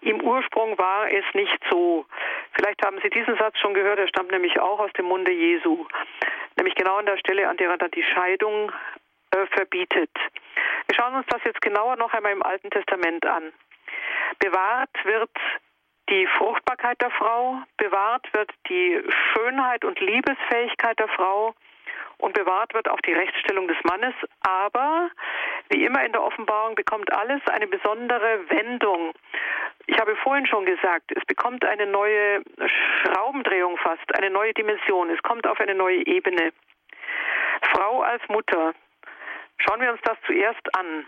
im Ursprung war es nicht so. Vielleicht haben Sie diesen Satz schon gehört, er stammt nämlich auch aus dem Munde Jesu. Nämlich genau an der Stelle, an der er dann die Scheidung äh, verbietet. Wir schauen uns das jetzt genauer noch einmal im Alten Testament an. Bewahrt wird die Fruchtbarkeit der Frau, bewahrt wird die Schönheit und Liebesfähigkeit der Frau und bewahrt wird auch die Rechtsstellung des Mannes. Aber wie immer in der Offenbarung bekommt alles eine besondere Wendung. Ich habe vorhin schon gesagt, es bekommt eine neue Schraubendrehung fast, eine neue Dimension. Es kommt auf eine neue Ebene. Frau als Mutter. Schauen wir uns das zuerst an.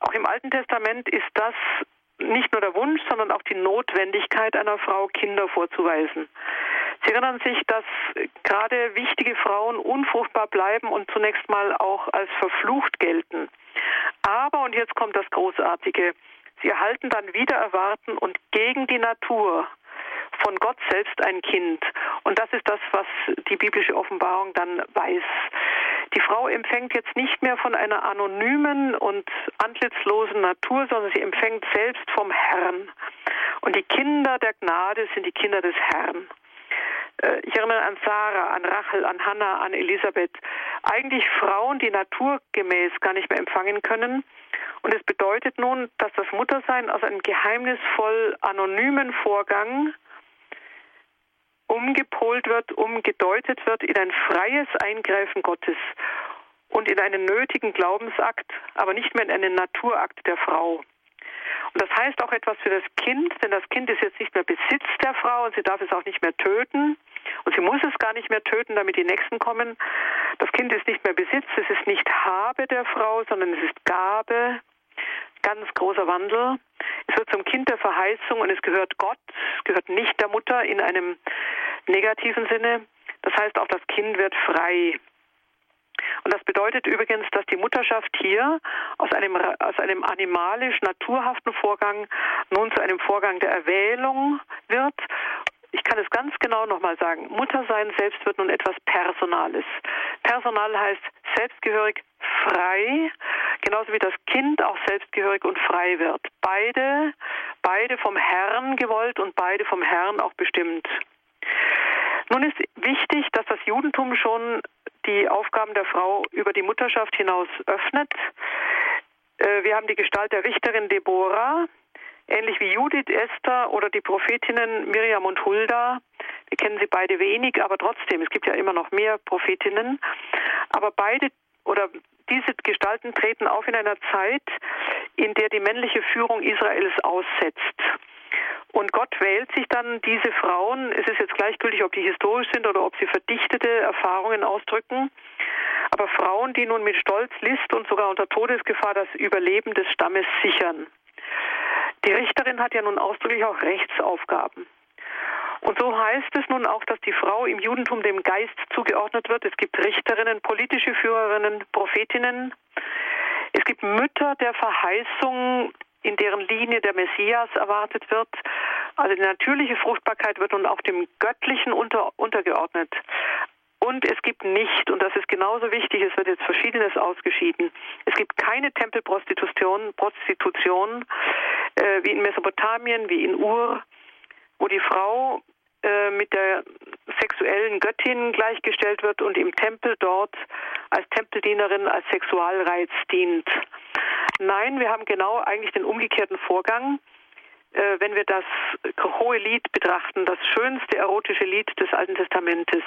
Auch im Alten Testament ist das nicht nur der Wunsch, sondern auch die Notwendigkeit einer Frau, Kinder vorzuweisen. Sie erinnern sich, dass gerade wichtige Frauen unfruchtbar bleiben und zunächst mal auch als verflucht gelten. Aber, und jetzt kommt das Großartige, sie erhalten dann wieder erwarten und gegen die Natur von Gott selbst ein Kind. Und das ist das, was die biblische Offenbarung dann weiß. Die Frau empfängt jetzt nicht mehr von einer anonymen und antlitzlosen Natur, sondern sie empfängt selbst vom Herrn. Und die Kinder der Gnade sind die Kinder des Herrn. Äh, ich erinnere an Sarah, an Rachel, an Hannah, an Elisabeth. Eigentlich Frauen, die naturgemäß gar nicht mehr empfangen können. Und es bedeutet nun, dass das Muttersein aus einem geheimnisvoll anonymen Vorgang umgepolt wird, umgedeutet wird in ein freies Eingreifen Gottes und in einen nötigen Glaubensakt, aber nicht mehr in einen Naturakt der Frau. Und das heißt auch etwas für das Kind, denn das Kind ist jetzt nicht mehr Besitz der Frau und sie darf es auch nicht mehr töten. Und sie muss es gar nicht mehr töten, damit die Nächsten kommen. Das Kind ist nicht mehr Besitz, es ist nicht Habe der Frau, sondern es ist Gabe. Ganz großer Wandel. Es wird zum Kind der Verheißung und es gehört Gott, es gehört nicht der Mutter in einem negativen Sinne. Das heißt, auch das Kind wird frei. Und das bedeutet übrigens, dass die Mutterschaft hier aus einem, aus einem animalisch-naturhaften Vorgang nun zu einem Vorgang der Erwählung wird. Ich kann es ganz genau nochmal sagen. Muttersein selbst wird nun etwas Personales. Personal heißt selbstgehörig, frei, genauso wie das Kind auch selbstgehörig und frei wird. Beide, beide vom Herrn gewollt und beide vom Herrn auch bestimmt. Nun ist wichtig, dass das Judentum schon die Aufgaben der Frau über die Mutterschaft hinaus öffnet. Äh, wir haben die Gestalt der Richterin Deborah, ähnlich wie Judith, Esther oder die Prophetinnen Miriam und Hulda. Wir kennen sie beide wenig, aber trotzdem, es gibt ja immer noch mehr Prophetinnen. Aber beide oder diese Gestalten treten auf in einer Zeit, in der die männliche Führung Israels aussetzt. Und Gott wählt sich dann diese Frauen, es ist jetzt gleichgültig, ob die historisch sind oder ob sie verdichtete Erfahrungen ausdrücken, aber Frauen, die nun mit Stolz, List und sogar unter Todesgefahr das Überleben des Stammes sichern. Die Richterin hat ja nun ausdrücklich auch Rechtsaufgaben. Und so heißt es nun auch, dass die Frau im Judentum dem Geist zugeordnet wird. Es gibt Richterinnen, politische Führerinnen, Prophetinnen. Es gibt Mütter der Verheißung, in deren Linie der Messias erwartet wird. Also die natürliche Fruchtbarkeit wird nun auch dem Göttlichen unter, untergeordnet. Und es gibt nicht, und das ist genauso wichtig, es wird jetzt Verschiedenes ausgeschieden, es gibt keine Tempelprostitution, Prostitution, äh, wie in Mesopotamien, wie in Ur, wo die Frau äh, mit der sexuellen Göttin gleichgestellt wird und im Tempel dort als Tempeldienerin, als Sexualreiz dient. Nein, wir haben genau eigentlich den umgekehrten Vorgang. Äh, wenn wir das hohe Lied betrachten, das schönste erotische Lied des Alten Testamentes,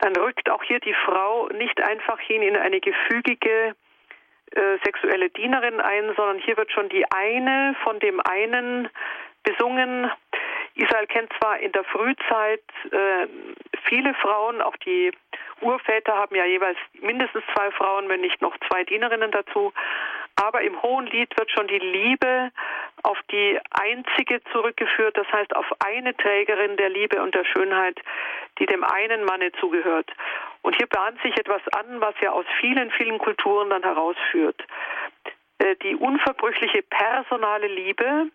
dann rückt auch hier die Frau nicht einfach hin in eine gefügige äh, sexuelle Dienerin ein, sondern hier wird schon die eine von dem einen besungen, Israel kennt zwar in der Frühzeit äh, viele Frauen, auch die Urväter haben ja jeweils mindestens zwei Frauen, wenn nicht noch zwei Dienerinnen dazu. Aber im Hohen Lied wird schon die Liebe auf die einzige zurückgeführt, das heißt auf eine Trägerin der Liebe und der Schönheit, die dem einen Manne zugehört. Und hier bahnt sich etwas an, was ja aus vielen, vielen Kulturen dann herausführt. Äh, die unverbrüchliche personale Liebe,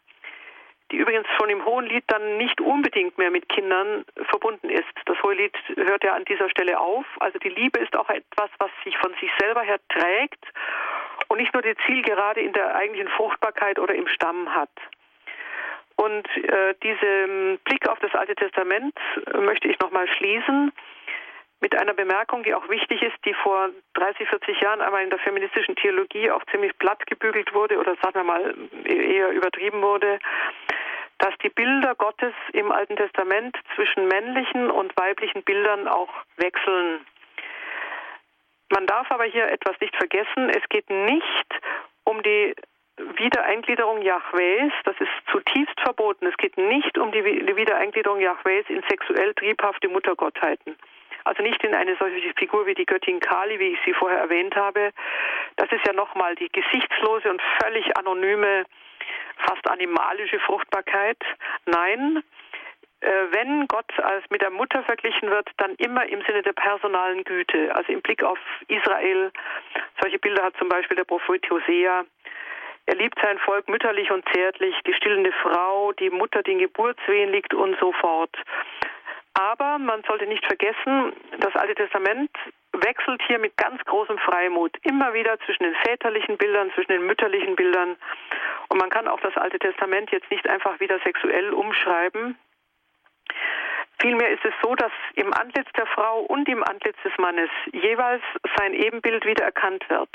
die übrigens schon im Hohen Lied dann nicht unbedingt mehr mit Kindern verbunden ist. Das Hohe Lied hört ja an dieser Stelle auf. Also die Liebe ist auch etwas, was sich von sich selber her trägt und nicht nur die Zielgerade in der eigentlichen Fruchtbarkeit oder im Stamm hat. Und äh, diesen Blick auf das Alte Testament äh, möchte ich nochmal schließen mit einer Bemerkung, die auch wichtig ist, die vor 30, 40 Jahren einmal in der feministischen Theologie auch ziemlich platt gebügelt wurde oder sagen wir mal eher übertrieben wurde, dass die Bilder Gottes im Alten Testament zwischen männlichen und weiblichen Bildern auch wechseln. Man darf aber hier etwas nicht vergessen. Es geht nicht um die Wiedereingliederung Jahwes, das ist zutiefst verboten. Es geht nicht um die Wiedereingliederung Jahwes in sexuell triebhafte Muttergottheiten. Also nicht in eine solche Figur wie die Göttin Kali, wie ich sie vorher erwähnt habe. Das ist ja nochmal die gesichtslose und völlig anonyme, fast animalische Fruchtbarkeit. Nein, äh, wenn Gott als mit der Mutter verglichen wird, dann immer im Sinne der personalen Güte, also im Blick auf Israel. Solche Bilder hat zum Beispiel der Prophet Hosea. Er liebt sein Volk mütterlich und zärtlich, die stillende Frau, die Mutter, die in Geburtswehen liegt und so fort. Aber man sollte nicht vergessen, das Alte Testament wechselt hier mit ganz großem Freimut immer wieder zwischen den väterlichen Bildern, zwischen den mütterlichen Bildern. Und man kann auch das Alte Testament jetzt nicht einfach wieder sexuell umschreiben. Vielmehr ist es so, dass im Antlitz der Frau und im Antlitz des Mannes jeweils sein Ebenbild wieder erkannt wird.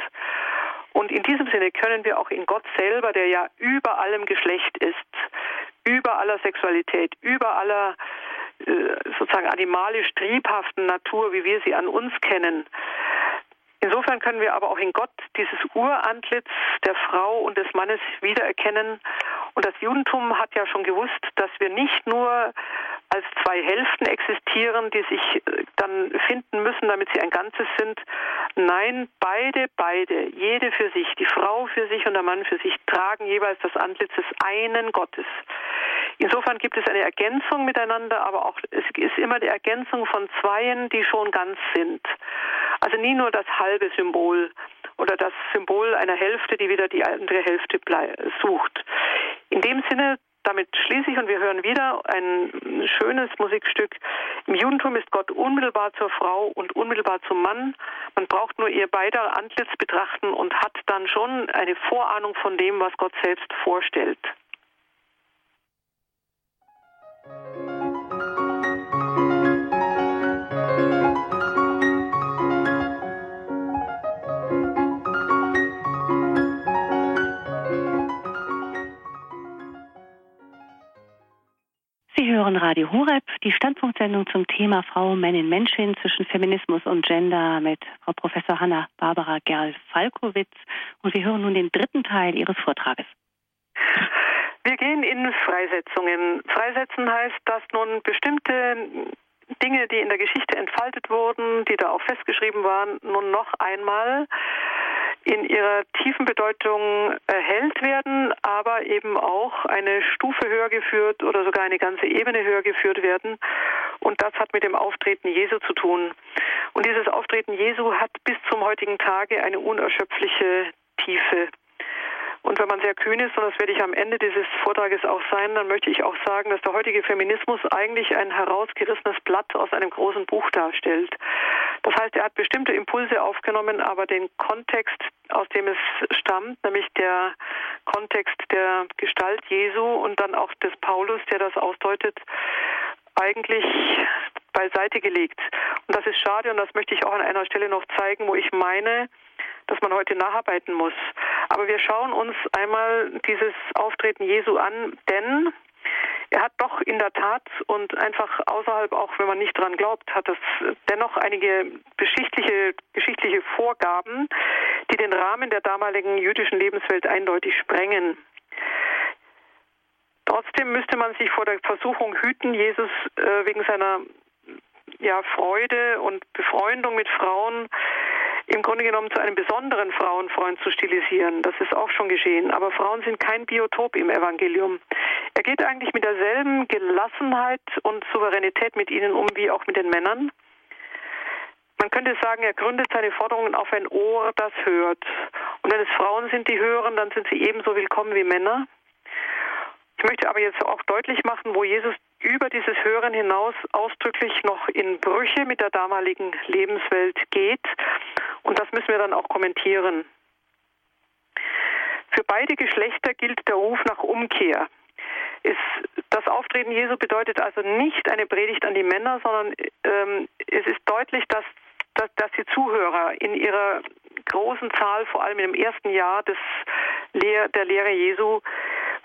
Und in diesem Sinne können wir auch in Gott selber, der ja über allem Geschlecht ist, über aller Sexualität, über aller äh, sozusagen animalisch triebhaften Natur, wie wir sie an uns kennen. Insofern können wir aber auch in Gott dieses Urantlitz der Frau und des Mannes wiedererkennen. Und das Judentum hat ja schon gewusst, dass wir nicht nur als zwei Hälften existieren, die sich äh, dann finden müssen, damit sie ein Ganzes sind. Nein, beide, beide, jede für sich, die Frau für sich und der Mann für sich, tragen jeweils das Antlitz des einen Gottes. Insofern gibt es eine Ergänzung miteinander, aber auch es ist immer die Ergänzung von Zweien, die schon ganz sind. Also nie nur das halbe Symbol oder das Symbol einer Hälfte, die wieder die andere Hälfte sucht. In dem Sinne damit schließe ich und wir hören wieder ein schönes Musikstück. Im Judentum ist Gott unmittelbar zur Frau und unmittelbar zum Mann. Man braucht nur ihr beider Antlitz betrachten und hat dann schon eine Vorahnung von dem, was Gott selbst vorstellt. Sie hören Radio Horeb, die Standpunktsendung zum Thema Frau, Männin, Menschin zwischen Feminismus und Gender mit Frau Professor Hanna Barbara Gerl-Falkowitz. Und wir hören nun den dritten Teil Ihres Vortrages. Wir gehen in Freisetzungen. Freisetzen heißt, dass nun bestimmte Dinge, die in der Geschichte entfaltet wurden, die da auch festgeschrieben waren, nun noch einmal in ihrer tiefen Bedeutung erhellt werden, aber eben auch eine Stufe höher geführt oder sogar eine ganze Ebene höher geführt werden. Und das hat mit dem Auftreten Jesu zu tun. Und dieses Auftreten Jesu hat bis zum heutigen Tage eine unerschöpfliche Tiefe. Und wenn man sehr kühn ist, und das werde ich am Ende dieses Vortrages auch sein, dann möchte ich auch sagen, dass der heutige Feminismus eigentlich ein herausgerissenes Blatt aus einem großen Buch darstellt. Das heißt, er hat bestimmte Impulse aufgenommen, aber den Kontext, aus dem es stammt, nämlich der Kontext der Gestalt Jesu und dann auch des Paulus, der das ausdeutet, eigentlich beiseite gelegt. Und das ist schade und das möchte ich auch an einer Stelle noch zeigen, wo ich meine, dass man heute nacharbeiten muss. Aber wir schauen uns einmal dieses Auftreten Jesu an, denn er hat doch in der Tat und einfach außerhalb, auch wenn man nicht dran glaubt, hat es dennoch einige geschichtliche, geschichtliche Vorgaben, die den Rahmen der damaligen jüdischen Lebenswelt eindeutig sprengen. Trotzdem müsste man sich vor der Versuchung hüten, Jesus äh, wegen seiner ja, Freude und Befreundung mit Frauen im Grunde genommen zu einem besonderen Frauenfreund zu stilisieren. Das ist auch schon geschehen. Aber Frauen sind kein Biotop im Evangelium. Er geht eigentlich mit derselben Gelassenheit und Souveränität mit ihnen um wie auch mit den Männern. Man könnte sagen, er gründet seine Forderungen auf ein Ohr, das hört. Und wenn es Frauen sind, die hören, dann sind sie ebenso willkommen wie Männer. Ich möchte aber jetzt auch deutlich machen, wo Jesus über dieses Hören hinaus ausdrücklich noch in Brüche mit der damaligen Lebenswelt geht. Und das müssen wir dann auch kommentieren. Für beide Geschlechter gilt der Ruf nach Umkehr. Es, das Auftreten Jesu bedeutet also nicht eine Predigt an die Männer, sondern ähm, es ist deutlich, dass, dass, dass die Zuhörer in ihrer großen Zahl, vor allem im ersten Jahr des Lehr der Lehre Jesu,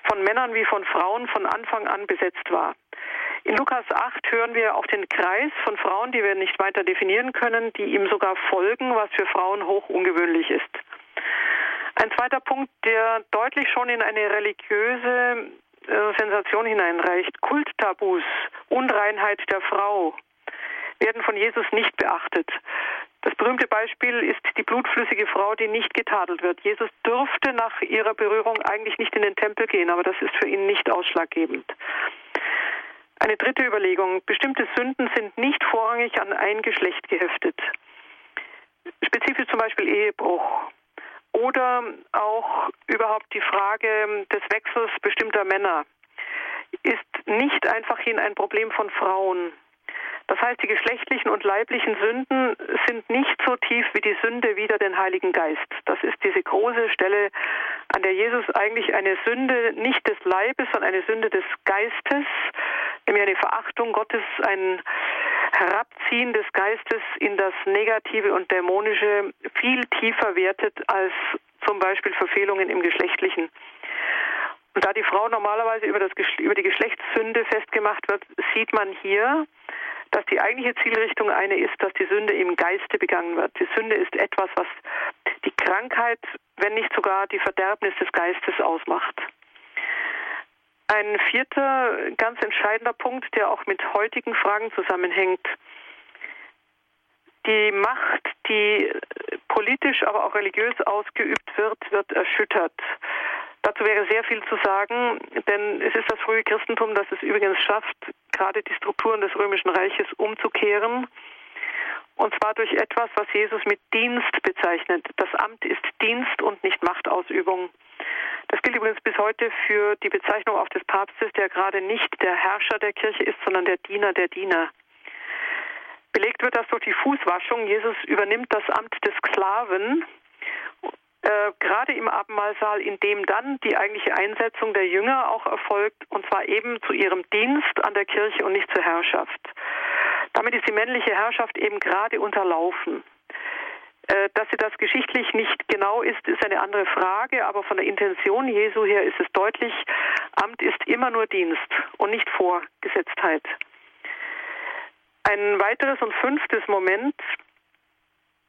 von Männern wie von Frauen von Anfang an besetzt war. In Lukas 8 hören wir auch den Kreis von Frauen, die wir nicht weiter definieren können, die ihm sogar folgen, was für Frauen hoch ungewöhnlich ist. Ein zweiter Punkt, der deutlich schon in eine religiöse äh, Sensation hineinreicht. Kulttabus, Unreinheit der Frau werden von Jesus nicht beachtet. Das berühmte Beispiel ist die blutflüssige Frau, die nicht getadelt wird. Jesus dürfte nach ihrer Berührung eigentlich nicht in den Tempel gehen, aber das ist für ihn nicht ausschlaggebend. Eine dritte Überlegung. Bestimmte Sünden sind nicht vorrangig an ein Geschlecht geheftet. Spezifisch zum Beispiel Ehebruch. Oder auch überhaupt die Frage des Wechsels bestimmter Männer ist nicht einfach hin ein Problem von Frauen. Das heißt, die geschlechtlichen und leiblichen Sünden sind nicht so tief wie die Sünde wider den Heiligen Geist. Das ist diese große Stelle, an der Jesus eigentlich eine Sünde nicht des Leibes, sondern eine Sünde des Geistes, nämlich eine Verachtung Gottes, ein Herabziehen des Geistes in das Negative und Dämonische viel tiefer wertet als zum Beispiel Verfehlungen im Geschlechtlichen. Und da die Frau normalerweise über, das, über die Geschlechtssünde festgemacht wird, sieht man hier, dass die eigentliche Zielrichtung eine ist, dass die Sünde im Geiste begangen wird. Die Sünde ist etwas, was die Krankheit, wenn nicht sogar die Verderbnis des Geistes ausmacht. Ein vierter ganz entscheidender Punkt, der auch mit heutigen Fragen zusammenhängt. Die Macht, die politisch, aber auch religiös ausgeübt wird, wird erschüttert. Dazu wäre sehr viel zu sagen, denn es ist das frühe Christentum, das es übrigens schafft, gerade die Strukturen des römischen Reiches umzukehren. Und zwar durch etwas, was Jesus mit Dienst bezeichnet. Das Amt ist Dienst und nicht Machtausübung. Das gilt übrigens bis heute für die Bezeichnung auch des Papstes, der gerade nicht der Herrscher der Kirche ist, sondern der Diener der Diener. Belegt wird das durch die Fußwaschung. Jesus übernimmt das Amt des Sklaven äh, gerade im Abendmahlsaal, in dem dann die eigentliche Einsetzung der Jünger auch erfolgt, und zwar eben zu ihrem Dienst an der Kirche und nicht zur Herrschaft. Damit ist die männliche Herrschaft eben gerade unterlaufen. Äh, dass sie das geschichtlich nicht genau ist, ist eine andere Frage, aber von der Intention Jesu her ist es deutlich, Amt ist immer nur Dienst und nicht Vorgesetztheit. Ein weiteres und fünftes Moment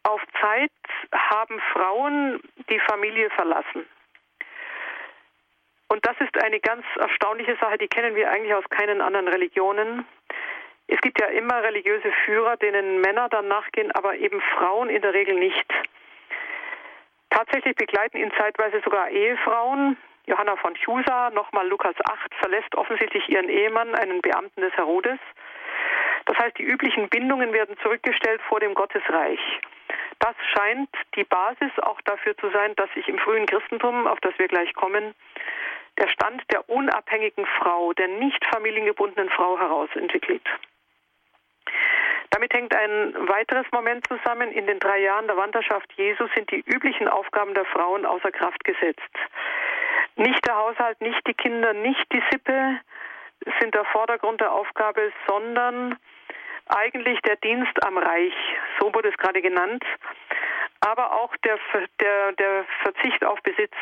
auf Zeit haben Frauen die Familie verlassen. Und das ist eine ganz erstaunliche Sache, die kennen wir eigentlich aus keinen anderen Religionen. Es gibt ja immer religiöse Führer, denen Männer dann nachgehen, aber eben Frauen in der Regel nicht. Tatsächlich begleiten ihn zeitweise sogar Ehefrauen. Johanna von Chusa, nochmal Lukas 8, verlässt offensichtlich ihren Ehemann, einen Beamten des Herodes. Das heißt, die üblichen Bindungen werden zurückgestellt vor dem Gottesreich. Das scheint die Basis auch dafür zu sein, dass sich im frühen Christentum, auf das wir gleich kommen, der Stand der unabhängigen Frau, der nicht familiengebundenen Frau herausentwickelt. Damit hängt ein weiteres Moment zusammen. In den drei Jahren der Wanderschaft Jesu sind die üblichen Aufgaben der Frauen außer Kraft gesetzt. Nicht der Haushalt, nicht die Kinder, nicht die Sippe sind der Vordergrund der Aufgabe, sondern eigentlich der Dienst am Reich, so wurde es gerade genannt, aber auch der, der, der Verzicht auf Besitz.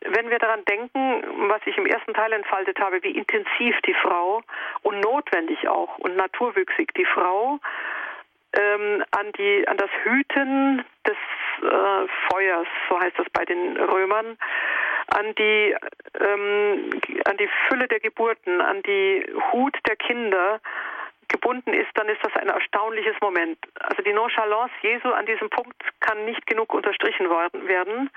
Wenn wir daran denken, was ich im ersten Teil entfaltet habe, wie intensiv die Frau und notwendig auch und naturwüchsig die Frau ähm, an, die, an das Hüten des äh, Feuers, so heißt das bei den Römern, an die, ähm, an die Fülle der Geburten, an die Hut der Kinder gebunden ist, dann ist das ein erstaunliches Moment. Also die Nonchalance Jesu an diesem Punkt kann nicht genug unterstrichen werden.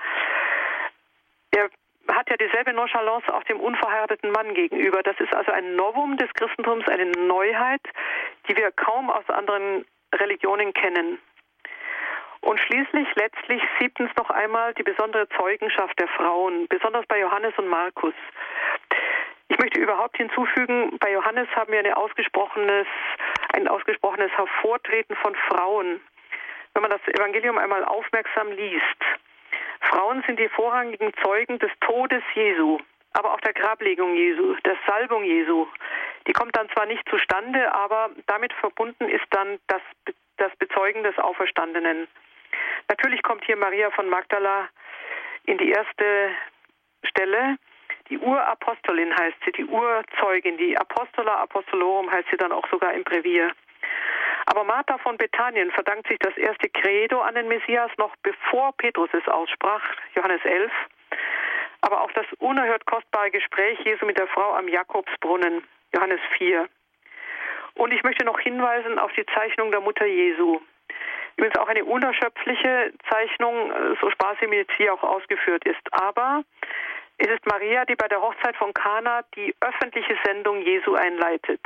Er hat ja dieselbe Nonchalance auch dem unverheirateten Mann gegenüber. Das ist also ein Novum des Christentums, eine Neuheit, die wir kaum aus anderen Religionen kennen. Und schließlich, letztlich, siebtens noch einmal die besondere Zeugenschaft der Frauen, besonders bei Johannes und Markus. Ich möchte überhaupt hinzufügen, bei Johannes haben wir eine ausgesprochenes, ein ausgesprochenes Hervortreten von Frauen. Wenn man das Evangelium einmal aufmerksam liest, Frauen sind die vorrangigen Zeugen des Todes Jesu, aber auch der Grablegung Jesu, der Salbung Jesu. Die kommt dann zwar nicht zustande, aber damit verbunden ist dann das, das Bezeugen des Auferstandenen. Natürlich kommt hier Maria von Magdala in die erste Stelle. Die Urapostolin heißt sie, die Urzeugin, die Apostola Apostolorum heißt sie dann auch sogar im Brevier. Aber Martha von Bethanien verdankt sich das erste Credo an den Messias noch bevor Petrus es aussprach, Johannes 11. Aber auch das unerhört kostbare Gespräch Jesu mit der Frau am Jakobsbrunnen, Johannes 4. Und ich möchte noch hinweisen auf die Zeichnung der Mutter Jesu. Übrigens auch eine unerschöpfliche Zeichnung, äh, so sparsam jetzt hier auch ausgeführt ist. Aber es ist Maria, die bei der Hochzeit von Kana die öffentliche Sendung Jesu einleitet.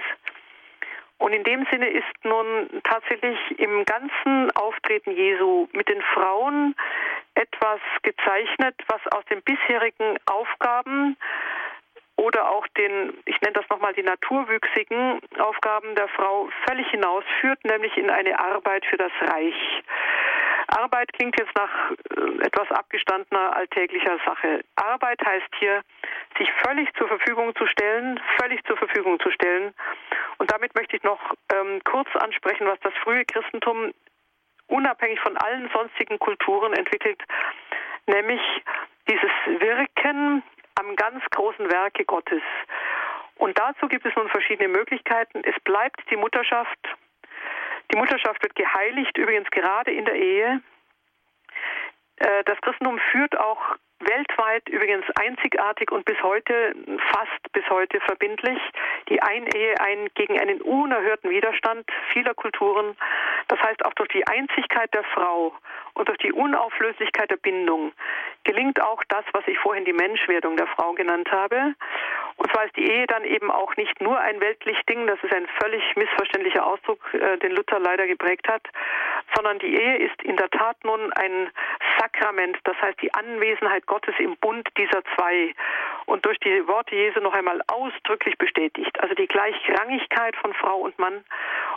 Und in dem Sinne ist nun tatsächlich im ganzen Auftreten Jesu mit den Frauen etwas gezeichnet, was aus den bisherigen Aufgaben oder auch den, ich nenne das nochmal die naturwüchsigen Aufgaben der Frau völlig hinausführt, nämlich in eine Arbeit für das Reich. Arbeit klingt jetzt nach äh, etwas abgestandener alltäglicher Sache. Arbeit heißt hier, sich völlig zur Verfügung zu stellen, völlig zur Verfügung zu stellen. Und damit möchte ich noch ähm, kurz ansprechen, was das frühe Christentum unabhängig von allen sonstigen Kulturen entwickelt, nämlich dieses Wirken am ganz großen Werke Gottes. Und dazu gibt es nun verschiedene Möglichkeiten. Es bleibt die Mutterschaft. Die Mutterschaft wird geheiligt, übrigens gerade in der Ehe. Äh, das Christentum führt auch weltweit übrigens einzigartig und bis heute, fast bis heute verbindlich, die Einehe ein gegen einen unerhörten Widerstand vieler Kulturen. Das heißt, auch durch die Einzigkeit der Frau und durch die Unauflöslichkeit der Bindung gelingt auch das, was ich vorhin die Menschwerdung der Frau genannt habe. Und zwar ist die Ehe dann eben auch nicht nur ein weltlich Ding, das ist ein völlig missverständlicher Ausdruck, äh, den Luther leider geprägt hat, sondern die Ehe ist in der Tat nun ein Sakrament, das heißt die Anwesenheit Gottes im Bund dieser zwei und durch die Worte Jesu noch einmal ausdrücklich bestätigt. Also die Gleichrangigkeit von Frau und Mann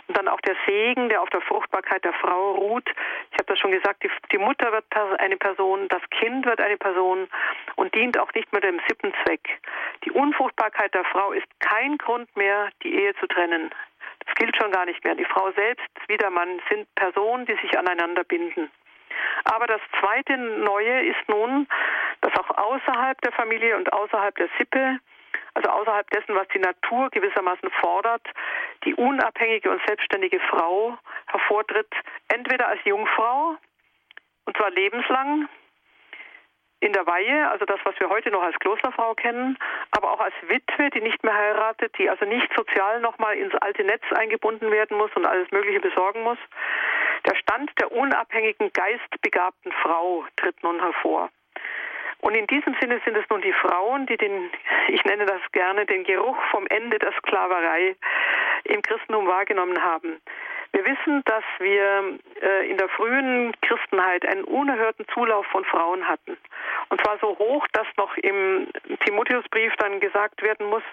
und dann auch der Segen, der auf der Fruchtbarkeit der Frau ruht. Ich habe das schon gesagt, die, die Mutter wird eine Person, das Kind wird eine Person und dient auch nicht mehr dem siebten Zweck. Die Unfruchtbarkeit der Frau ist kein Grund mehr, die Ehe zu trennen. Das gilt schon gar nicht mehr. Die Frau selbst wie der Mann sind Personen, die sich aneinander binden. Aber das zweite Neue ist nun, dass auch außerhalb der Familie und außerhalb der Sippe, also außerhalb dessen, was die Natur gewissermaßen fordert, die unabhängige und selbstständige Frau hervortritt, entweder als Jungfrau, und zwar lebenslang, in der Weihe, also das, was wir heute noch als Klosterfrau kennen, aber auch als Witwe, die nicht mehr heiratet, die also nicht sozial nochmal ins alte Netz eingebunden werden muss und alles Mögliche besorgen muss. Der Stand der unabhängigen, geistbegabten Frau tritt nun hervor. Und in diesem Sinne sind es nun die Frauen, die den, ich nenne das gerne, den Geruch vom Ende der Sklaverei im Christentum wahrgenommen haben. Wir wissen, dass wir äh, in der frühen Christenheit einen unerhörten Zulauf von Frauen hatten. Und zwar so hoch, dass noch im Timotheusbrief dann gesagt werden muss,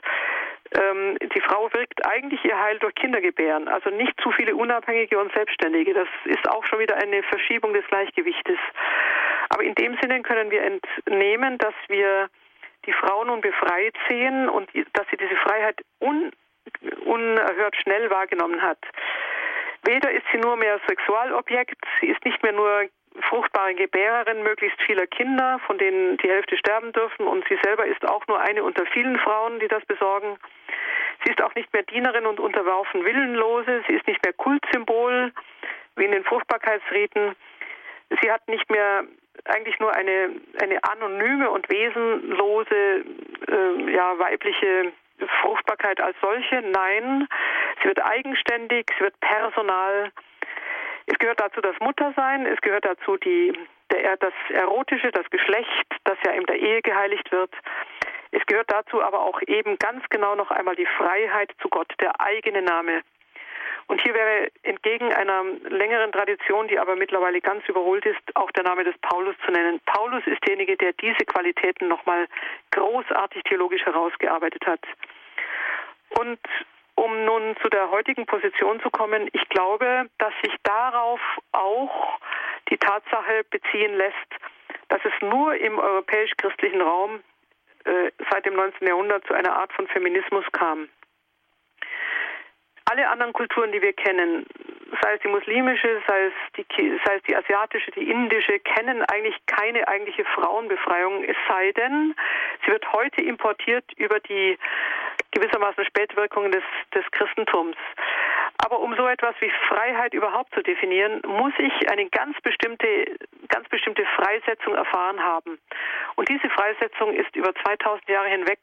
ähm, die Frau wirkt eigentlich ihr Heil durch Kindergebären, also nicht zu viele Unabhängige und Selbstständige. Das ist auch schon wieder eine Verschiebung des Gleichgewichtes. Aber in dem Sinne können wir entnehmen, dass wir die Frau nun befreit sehen und dass sie diese Freiheit un, unerhört schnell wahrgenommen hat. Weder ist sie nur mehr Sexualobjekt, sie ist nicht mehr nur fruchtbare Gebärerin möglichst vieler Kinder, von denen die Hälfte sterben dürfen, und sie selber ist auch nur eine unter vielen Frauen, die das besorgen. Sie ist auch nicht mehr Dienerin und unterworfen Willenlose, sie ist nicht mehr Kultsymbol wie in den Fruchtbarkeitsriten. Sie hat nicht mehr eigentlich nur eine, eine anonyme und wesenlose äh, ja, weibliche Fruchtbarkeit als solche. Nein, sie wird eigenständig, sie wird personal. Es gehört dazu das Muttersein, es gehört dazu die, der, das Erotische, das Geschlecht, das ja in der Ehe geheiligt wird. Es gehört dazu aber auch eben ganz genau noch einmal die Freiheit zu Gott, der eigene Name. Und hier wäre entgegen einer längeren Tradition, die aber mittlerweile ganz überholt ist, auch der Name des Paulus zu nennen. Paulus ist derjenige, der diese Qualitäten nochmal großartig theologisch herausgearbeitet hat. Und um nun zu der heutigen Position zu kommen, ich glaube, dass sich darauf auch die Tatsache beziehen lässt, dass es nur im europäisch-christlichen Raum äh, seit dem 19. Jahrhundert zu einer Art von Feminismus kam alle anderen Kulturen, die wir kennen, sei es die muslimische, sei es die, sei es die asiatische, die indische, kennen eigentlich keine eigentliche Frauenbefreiung, es sei denn, sie wird heute importiert über die gewissermaßen Spätwirkungen des, des Christentums. Aber um so etwas wie Freiheit überhaupt zu definieren, muss ich eine ganz bestimmte, ganz bestimmte Freisetzung erfahren haben. Und diese Freisetzung ist über 2000 Jahre hinweg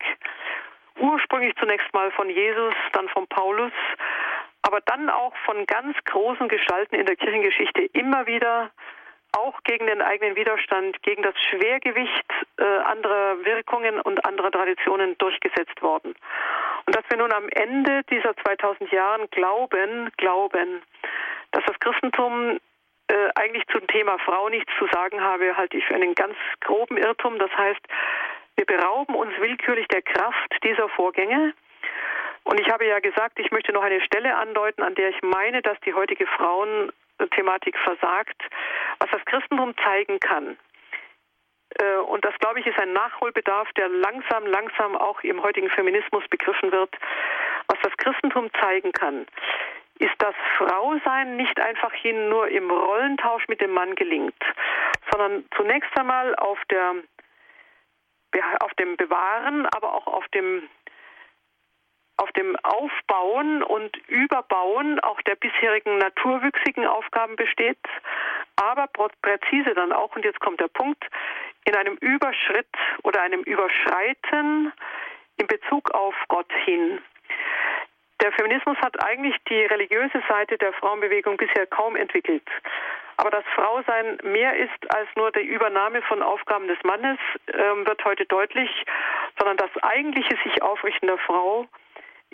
ursprünglich zunächst mal von Jesus, dann von Paulus, aber dann auch von ganz großen Gestalten in der Kirchengeschichte immer wieder auch gegen den eigenen Widerstand, gegen das Schwergewicht äh, anderer Wirkungen und anderer Traditionen durchgesetzt worden. Und dass wir nun am Ende dieser 2000 Jahren glauben, glauben, dass das Christentum äh, eigentlich zum Thema Frau nichts zu sagen habe, halte ich für einen ganz groben Irrtum. Das heißt, wir berauben uns willkürlich der Kraft dieser Vorgänge. Und ich habe ja gesagt, ich möchte noch eine Stelle andeuten, an der ich meine, dass die heutige Frauenthematik versagt, was das Christentum zeigen kann. Äh, und das, glaube ich, ist ein Nachholbedarf, der langsam, langsam auch im heutigen Feminismus begriffen wird. Was das Christentum zeigen kann, ist, dass Frausein nicht einfach hin nur im Rollentausch mit dem Mann gelingt, sondern zunächst einmal auf der auf dem Bewahren, aber auch auf dem auf dem Aufbauen und Überbauen auch der bisherigen naturwüchsigen Aufgaben besteht, aber präzise dann auch, und jetzt kommt der Punkt, in einem Überschritt oder einem Überschreiten in Bezug auf Gott hin. Der Feminismus hat eigentlich die religiöse Seite der Frauenbewegung bisher kaum entwickelt. Aber dass Frausein mehr ist als nur die Übernahme von Aufgaben des Mannes, äh, wird heute deutlich, sondern das eigentliche sich aufrichten der Frau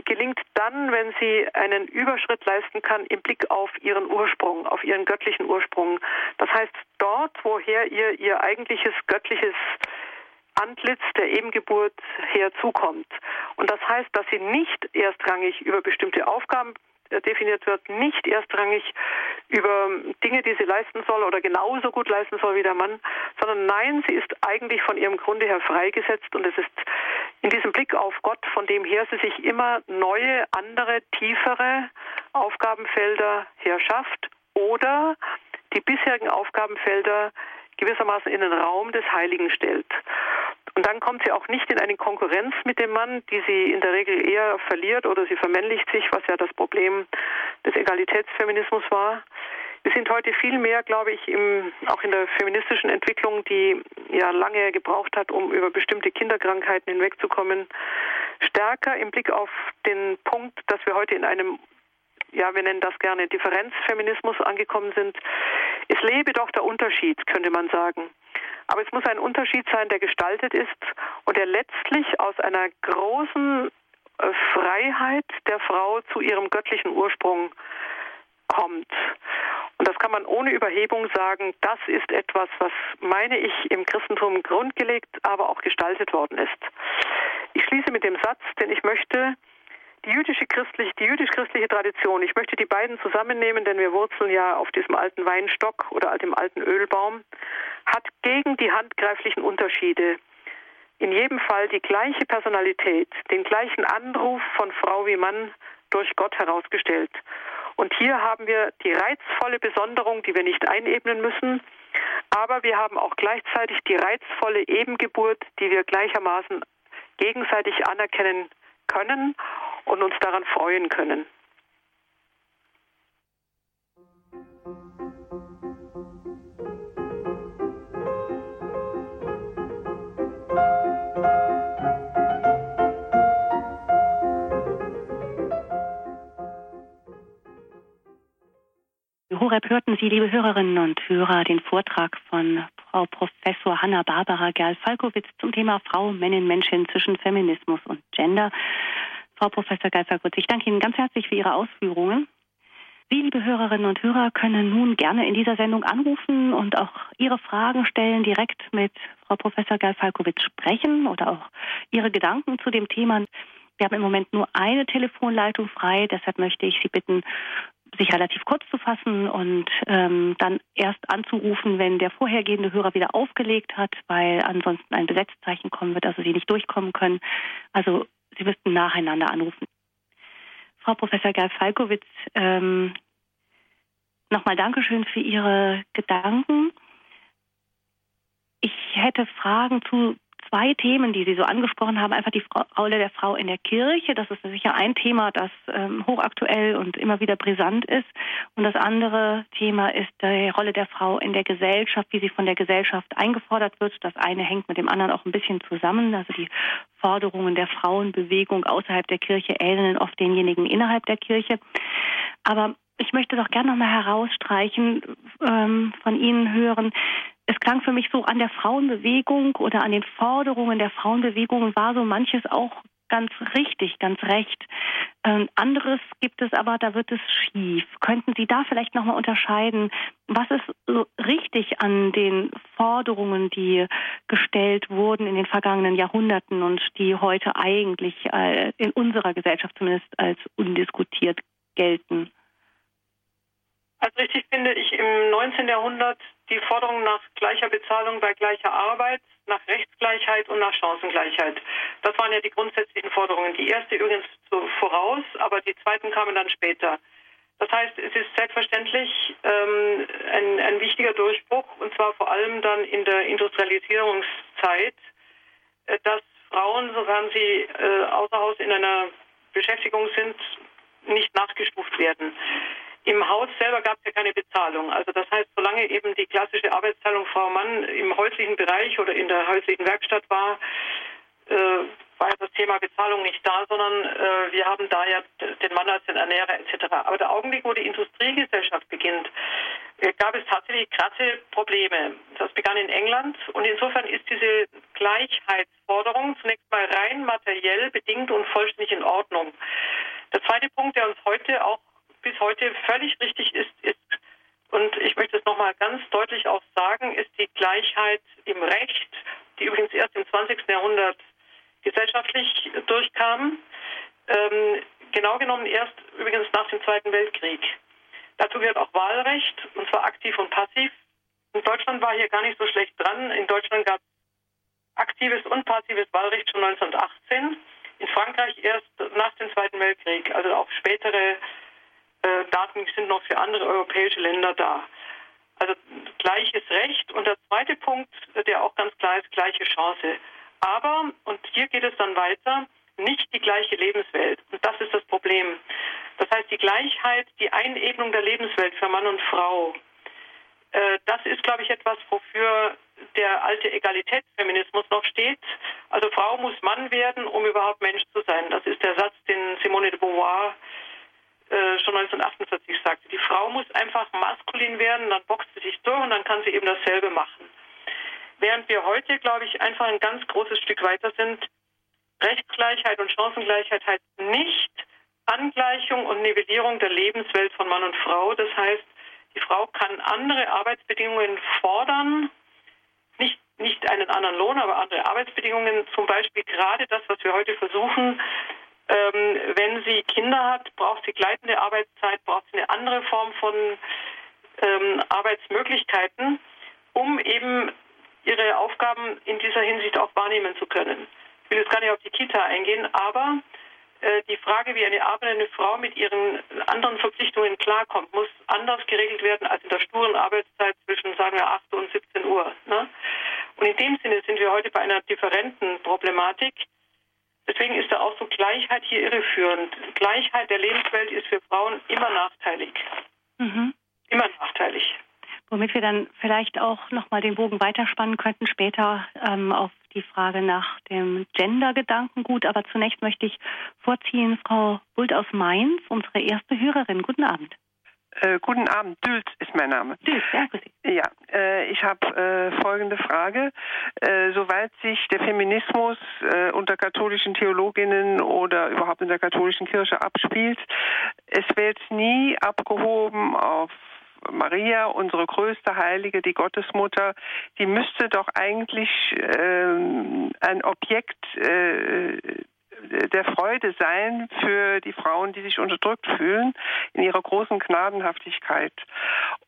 gelingt dann, wenn sie einen Überschritt leisten kann im Blick auf ihren Ursprung, auf ihren göttlichen Ursprung. Das heißt, dort, woher ihr ihr eigentliches göttliches Antlitz der Ebengeburt herzukommt. Und das heißt, dass sie nicht erstrangig über bestimmte Aufgaben äh, definiert wird, nicht erstrangig über Dinge, die sie leisten soll oder genauso gut leisten soll wie der Mann, sondern nein, sie ist eigentlich von ihrem Grunde her freigesetzt und es ist in diesem Blick auf Gott, von dem her sie sich immer neue, andere, tiefere Aufgabenfelder herschafft oder die bisherigen Aufgabenfelder gewissermaßen in den Raum des Heiligen stellt. Und dann kommt sie auch nicht in eine Konkurrenz mit dem Mann, die sie in der Regel eher verliert oder sie vermännlicht sich, was ja das Problem des Egalitätsfeminismus war. Wir sind heute viel mehr, glaube ich, im, auch in der feministischen Entwicklung, die ja lange gebraucht hat, um über bestimmte Kinderkrankheiten hinwegzukommen, stärker im Blick auf den Punkt, dass wir heute in einem ja, wir nennen das gerne Differenzfeminismus angekommen sind. Es lebe doch der Unterschied, könnte man sagen. Aber es muss ein Unterschied sein, der gestaltet ist und der letztlich aus einer großen äh, Freiheit der Frau zu ihrem göttlichen Ursprung kommt. Und das kann man ohne Überhebung sagen, das ist etwas, was, meine ich, im Christentum grundgelegt, aber auch gestaltet worden ist. Ich schließe mit dem Satz, denn ich möchte die jüdische christliche, die jüdisch-christliche Tradition, ich möchte die beiden zusammennehmen, denn wir wurzeln ja auf diesem alten Weinstock oder dem alten Ölbaum, hat gegen die handgreiflichen Unterschiede in jedem Fall die gleiche Personalität, den gleichen Anruf von Frau wie Mann durch Gott herausgestellt. Und hier haben wir die reizvolle Besonderung, die wir nicht einebnen müssen, aber wir haben auch gleichzeitig die reizvolle Ebengeburt, die wir gleichermaßen gegenseitig anerkennen können und uns daran freuen können. Horeb hörten Sie, liebe Hörerinnen und Hörer, den Vortrag von Frau Professor Hanna-Barbara Gerl-Falkowitz zum Thema Frau, Männin, Menschin zwischen Feminismus und Gender. Frau Professor Gerl-Falkowitz, ich danke Ihnen ganz herzlich für Ihre Ausführungen. Sie, liebe Hörerinnen und Hörer, können nun gerne in dieser Sendung anrufen und auch Ihre Fragen stellen, direkt mit Frau Professor Gerl-Falkowitz sprechen oder auch Ihre Gedanken zu dem Thema. Wir haben im Moment nur eine Telefonleitung frei, deshalb möchte ich Sie bitten, sich relativ kurz zu fassen und ähm, dann erst anzurufen, wenn der vorhergehende Hörer wieder aufgelegt hat, weil ansonsten ein Besetzzeichen kommen wird, also Sie nicht durchkommen können. Also Sie müssten nacheinander anrufen. Frau Professor Gerl-Falkowitz, ähm, nochmal Dankeschön für Ihre Gedanken. Ich hätte Fragen zu zwei Themen, die Sie so angesprochen haben. Einfach die Rolle der Frau in der Kirche. Das ist sicher ein Thema, das ähm, hochaktuell und immer wieder brisant ist. Und das andere Thema ist die Rolle der Frau in der Gesellschaft, wie sie von der Gesellschaft eingefordert wird. Das eine hängt mit dem anderen auch ein bisschen zusammen. Also die Forderungen der Frauenbewegung außerhalb der Kirche ähneln oft denjenigen innerhalb der Kirche. Aber ich möchte doch gerne nochmal herausstreichen, ähm, von Ihnen hören, es klang für mich so an der Frauenbewegung oder an den Forderungen der Frauenbewegung war so manches auch ganz richtig, ganz recht. Ähm, anderes gibt es aber, da wird es schief. Könnten Sie da vielleicht nochmal unterscheiden, was ist so richtig an den Forderungen, die gestellt wurden in den vergangenen Jahrhunderten und die heute eigentlich äh, in unserer Gesellschaft zumindest als undiskutiert gelten? Also richtig finde ich im 19. Jahrhundert die Forderung nach gleicher Bezahlung bei gleicher Arbeit, nach Rechtsgleichheit und nach Chancengleichheit. Das waren ja die grundsätzlichen Forderungen. Die erste übrigens voraus, aber die zweiten kamen dann später. Das heißt, es ist selbstverständlich ähm, ein, ein wichtiger Durchbruch, und zwar vor allem dann in der Industrialisierungszeit, äh, dass Frauen, sofern sie äh, außer Haus in einer Beschäftigung sind, nicht nachgestuft werden. Im Haus selber gab es ja keine Bezahlung. Also das heißt, solange eben die klassische Arbeitsteilung Frau-Mann im häuslichen Bereich oder in der häuslichen Werkstatt war, äh, war ja das Thema Bezahlung nicht da, sondern äh, wir haben da ja den Mann als den Ernährer etc. Aber der Augenblick, wo die Industriegesellschaft beginnt, äh, gab es tatsächlich krasse Probleme. Das begann in England und insofern ist diese Gleichheitsforderung zunächst mal rein materiell bedingt und vollständig in Ordnung. Der zweite Punkt, der uns heute auch heute völlig richtig ist, ist, und ich möchte es nochmal ganz deutlich auch sagen, ist die Gleichheit im Recht, die übrigens erst im 20. Jahrhundert gesellschaftlich durchkam, ähm, genau genommen erst übrigens nach dem Zweiten Weltkrieg. Dazu gehört auch Wahlrecht, und zwar aktiv und passiv. In Deutschland war hier gar nicht so schlecht dran. In Deutschland gab es aktives und passives Wahlrecht schon 1918. In Frankreich erst nach dem Zweiten Weltkrieg, also auch spätere äh, Daten sind noch für andere europäische Länder da. Also gleiches Recht. Und der zweite Punkt, der auch ganz klar ist, gleiche Chance. Aber, und hier geht es dann weiter, nicht die gleiche Lebenswelt. Und das ist das Problem. Das heißt, die Gleichheit, die Einebnung der Lebenswelt für Mann und Frau, äh, das ist, glaube ich, etwas, wofür der alte Egalitätsfeminismus noch steht. Also Frau muss Mann werden, um überhaupt Mensch zu sein. Das ist der Satz, den Simone de Beauvoir äh, schon 1948 sagte. Die Frau muss einfach maskulin werden, dann boxt sie sich durch und dann kann sie eben dasselbe machen. Während wir heute, glaube ich, einfach ein ganz großes Stück weiter sind. Rechtsgleichheit und Chancengleichheit heißt nicht Angleichung und Nivellierung der Lebenswelt von Mann und Frau. Das heißt, die Frau kann andere Arbeitsbedingungen fordern, nicht, nicht einen anderen Lohn, aber andere Arbeitsbedingungen, zum Beispiel gerade das, was wir heute versuchen, ähm, wenn sie Kinder hat, braucht sie gleitende Arbeitszeit, braucht sie eine andere Form von ähm, Arbeitsmöglichkeiten, um eben ihre Aufgaben in dieser Hinsicht auch wahrnehmen zu können. Ich will jetzt gar nicht auf die Kita eingehen, aber äh, die Frage, wie eine arbeitende Frau mit ihren anderen Verpflichtungen klarkommt, muss anders geregelt werden als in der sturen Arbeitszeit zwischen, sagen wir, 8 und 17 Uhr. Ne? Und in dem Sinne sind wir heute bei einer differenten Problematik. Deswegen ist der Ausdruck Gleichheit hier irreführend. Gleichheit der Lebenswelt ist für Frauen immer nachteilig. Mhm. Immer nachteilig womit wir dann vielleicht auch nochmal den Bogen weiterspannen könnten später ähm, auf die Frage nach dem Gender-Gedankengut. Aber zunächst möchte ich vorziehen Frau Bult aus Mainz, unsere erste Hörerin. Guten Abend. Äh, guten Abend, Dült ist mein Name. Dült, ja, Ja, äh, ich habe äh, folgende Frage. Äh, soweit sich der Feminismus äh, unter katholischen Theologinnen oder überhaupt in der katholischen Kirche abspielt, es wird nie abgehoben auf Maria, unsere größte Heilige, die Gottesmutter, die müsste doch eigentlich ähm, ein Objekt äh, der Freude sein für die Frauen, die sich unterdrückt fühlen, in ihrer großen Gnadenhaftigkeit.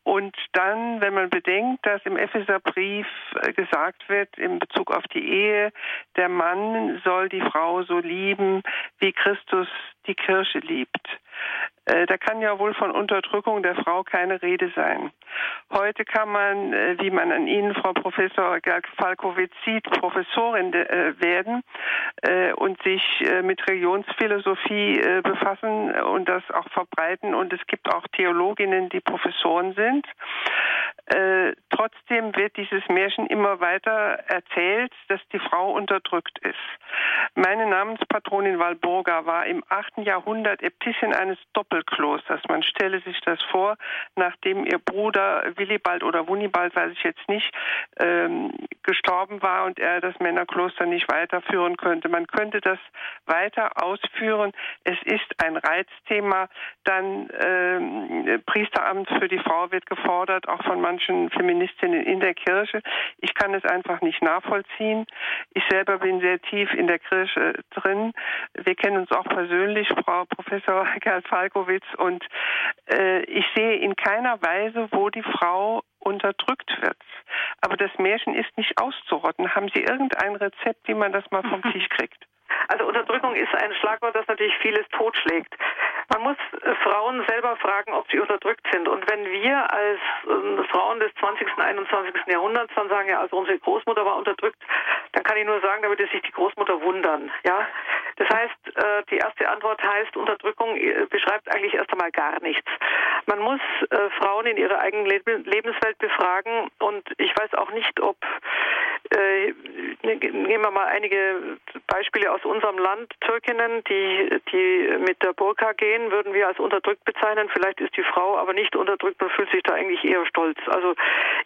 Und dann, wenn man bedenkt, dass im Epheserbrief äh, gesagt wird, in Bezug auf die Ehe, der Mann soll die Frau so lieben, wie Christus die Kirche liebt. Äh, da kann ja wohl von Unterdrückung der Frau keine Rede sein. Heute kann man, äh, wie man an Ihnen, Frau Professor Falkowitz sieht, Professorin äh, werden und sich mit Religionsphilosophie befassen und das auch verbreiten. Und es gibt auch Theologinnen, die Professoren sind. Trotzdem wird dieses Märchen immer weiter erzählt, dass die Frau unterdrückt ist. Meine Namenspatronin Walburga war im 8. Jahrhundert Äbtissin eines Doppelklosters. Man stelle sich das vor, nachdem ihr Bruder Willibald oder Wunibald, weiß ich jetzt nicht, ähm, gestorben war und er das Männerkloster nicht weiterführen könnte. Man könnte das weiter ausführen. Es ist ein Reizthema. Dann ähm, Priesteramt für die Frau wird gefordert, auch von manchen Feministinnen in der Kirche. Ich kann es einfach nicht nachvollziehen. Ich selber bin sehr tief in der Kirche drin. Wir kennen uns auch persönlich, Frau Professor Gerd Falkowitz, und äh, ich sehe in keiner Weise, wo die Frau unterdrückt wird. Aber das Märchen ist nicht auszurotten. Haben Sie irgendein Rezept, wie man das mal vom [laughs] Tisch kriegt? Also Unterdrückung ist ein Schlagwort, das natürlich vieles totschlägt. Man muss äh, Frauen selber fragen, ob sie unterdrückt sind. Und wenn wir als äh, Frauen des 20. und 21. Jahrhunderts dann sagen, ja, also unsere Großmutter war unterdrückt, dann kann ich nur sagen, da würde sich die Großmutter wundern. Ja, das heißt, äh, die erste Antwort heißt, Unterdrückung äh, beschreibt eigentlich erst einmal gar nichts. Man muss Frauen in ihrer eigenen Lebenswelt befragen und ich weiß auch nicht, ob äh, nehmen wir mal einige Beispiele aus unserem Land. Türkinnen, die, die mit der Burka gehen, würden wir als unterdrückt bezeichnen. Vielleicht ist die Frau aber nicht unterdrückt und fühlt sich da eigentlich eher stolz. Also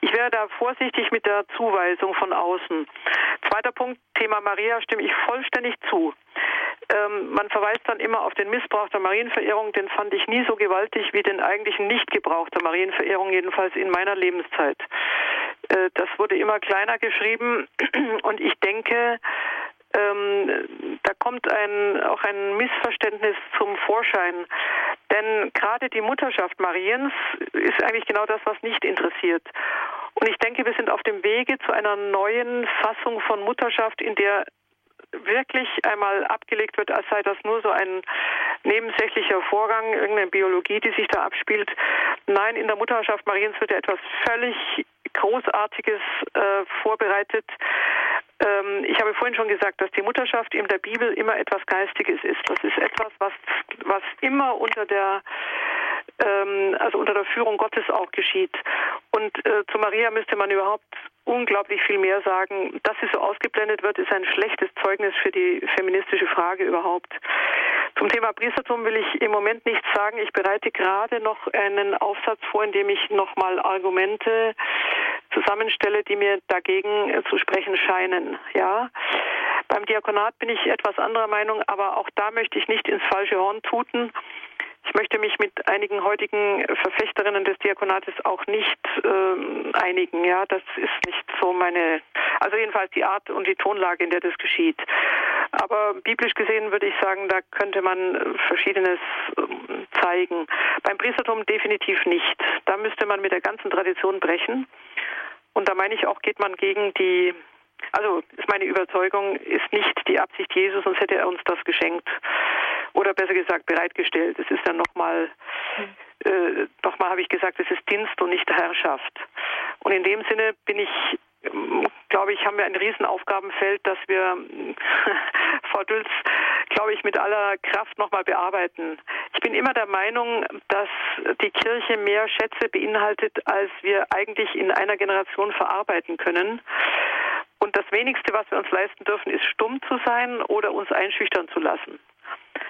ich wäre da vorsichtig mit der Zuweisung von außen. Zweiter Punkt, Thema Maria stimme ich vollständig zu. Ähm, man verweist dann immer auf den Missbrauch der Marienverehrung. Den fand ich nie so gewaltig wie den eigentlichen Nichtgebrauch der Marienverehrung, jedenfalls in meiner Lebenszeit. Äh, das wurde immer kleiner geschrieben [clears throat] und ich denke, ähm, da kommt ein, auch ein Missverständnis zum Vorschein. Denn gerade die Mutterschaft Mariens ist eigentlich genau das, was nicht interessiert. Und ich denke, wir sind auf dem Wege zu einer neuen Fassung von Mutterschaft, in der wirklich einmal abgelegt wird, als sei das nur so ein nebensächlicher Vorgang, irgendeine Biologie, die sich da abspielt. Nein, in der Mutterschaft Mariens wird ja etwas völlig Großartiges äh, vorbereitet. Ähm, ich habe vorhin schon gesagt, dass die Mutterschaft in der Bibel immer etwas Geistiges ist. Das ist etwas, was, was immer unter der ähm, also unter der Führung Gottes auch geschieht. Und äh, zu Maria müsste man überhaupt unglaublich viel mehr sagen. Dass sie so ausgeblendet wird, ist ein schlechtes Zeugnis für die feministische Frage überhaupt. Zum Thema Priestertum will ich im Moment nichts sagen. Ich bereite gerade noch einen Aufsatz vor, in dem ich nochmal Argumente zusammenstelle, die mir dagegen zu sprechen scheinen. Ja. Beim Diakonat bin ich etwas anderer Meinung, aber auch da möchte ich nicht ins falsche Horn tuten. Ich möchte mich mit einigen heutigen Verfechterinnen des Diakonates auch nicht ähm, einigen. Ja, das ist nicht so meine, also jedenfalls die Art und die Tonlage, in der das geschieht. Aber biblisch gesehen würde ich sagen, da könnte man Verschiedenes ähm, zeigen. Beim Priestertum definitiv nicht. Da müsste man mit der ganzen Tradition brechen. Und da meine ich auch, geht man gegen die also ist meine Überzeugung, ist nicht die Absicht Jesus, sonst hätte er uns das geschenkt oder besser gesagt bereitgestellt. Es ist dann nochmal, äh, nochmal habe ich gesagt, es ist Dienst und nicht Herrschaft. Und in dem Sinne bin ich glaube ich, haben wir ein Riesenaufgabenfeld, das wir, [laughs] Frau Dülz, glaube ich, mit aller Kraft nochmal bearbeiten. Ich bin immer der Meinung, dass die Kirche mehr Schätze beinhaltet, als wir eigentlich in einer Generation verarbeiten können. Und das wenigste, was wir uns leisten dürfen, ist stumm zu sein oder uns einschüchtern zu lassen.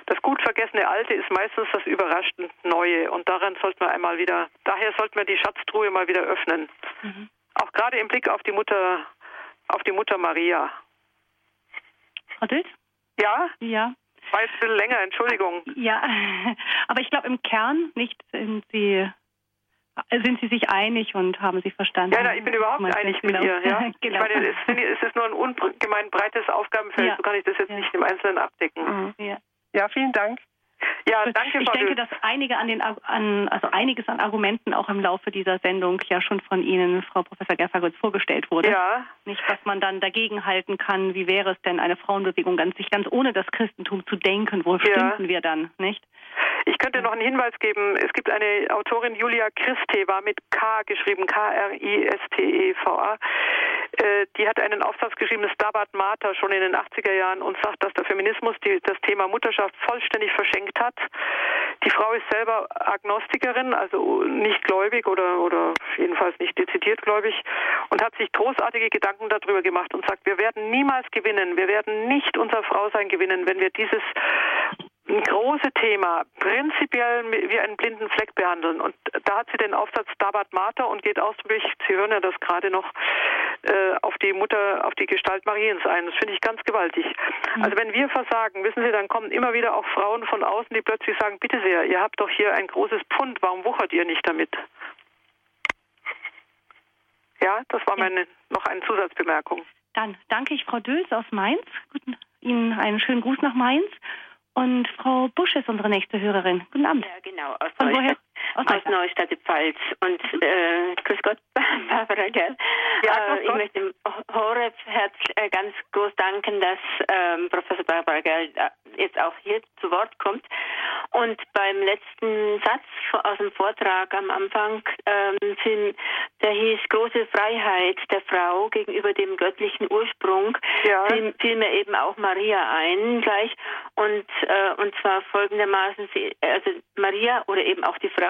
Das gut vergessene Alte ist meistens das überraschend Neue und daran sollten wir einmal wieder, daher sollten wir die Schatztruhe mal wieder öffnen. Mhm. Auch gerade im Blick auf die Mutter, auf die Mutter Maria. Frau Dilt? Ja? Ja. War jetzt ein bisschen länger, Entschuldigung. Ja, [laughs] aber ich glaube im Kern nicht sind Sie sind Sie sich einig und haben Sie verstanden? Ja, na, ich bin überhaupt einig mit ihr. Ja? genau. [laughs] Ich meine, es, ist nur ein ungemein breites Aufgabenfeld, ja. so kann ich das jetzt ja. nicht im Einzelnen abdecken. Mhm. Ja. ja, vielen Dank. Ja, danke. Ich denke, dass einige an den an, also einiges an Argumenten auch im Laufe dieser Sendung ja schon von Ihnen, Frau Professor Gerfagutz, vorgestellt wurde. Ja. Nicht, was man dann dagegen halten kann. Wie wäre es denn, eine Frauenbewegung ganz sich ganz ohne das Christentum zu denken? Wo ja. stünden wir dann, nicht? Ich könnte noch einen Hinweis geben. Es gibt eine Autorin, Julia Christeva, mit K geschrieben, K-R-I-S-T-E-V-A. Äh, die hat einen Aufsatz geschrieben, Stabat Mater, schon in den 80er Jahren und sagt, dass der Feminismus die, das Thema Mutterschaft vollständig verschenkt hat. Die Frau ist selber Agnostikerin, also nicht gläubig oder, oder jedenfalls nicht dezidiert gläubig und hat sich großartige Gedanken darüber gemacht und sagt, wir werden niemals gewinnen, wir werden nicht unser Frausein gewinnen, wenn wir dieses ein großes Thema prinzipiell wie einen blinden Fleck behandeln. Und da hat sie den Aufsatz Stabat Mater und geht ausdrücklich, Sie hören ja das gerade noch, äh, auf die Mutter, auf die Gestalt Mariens ein. Das finde ich ganz gewaltig. Mhm. Also wenn wir versagen, wissen Sie, dann kommen immer wieder auch Frauen von außen, die plötzlich sagen, bitte sehr, ihr habt doch hier ein großes Pfund, warum wuchert ihr nicht damit? Ja, das war meine noch eine Zusatzbemerkung. Dann danke ich Frau Döls aus Mainz. Guten, Ihnen einen schönen Gruß nach Mainz. Und Frau Busch ist unsere nächste Hörerin. Guten Abend. Ja, genau. Aus Von woher? Aus, aus Neustadt Pfalz. Und äh, grüß Gott, [laughs] Barbara, gell? Ja, äh, ich möchte Horeb Herz äh, ganz groß danken, dass ähm, Professor Barbara Gell äh, jetzt auch hier zu Wort kommt. Und beim letzten Satz aus dem Vortrag am Anfang, ähm, der hieß große Freiheit der Frau gegenüber dem göttlichen Ursprung, ja. fiel, fiel mir eben auch Maria ein gleich. Und, äh, und zwar folgendermaßen, sie, also Maria oder eben auch die Frau,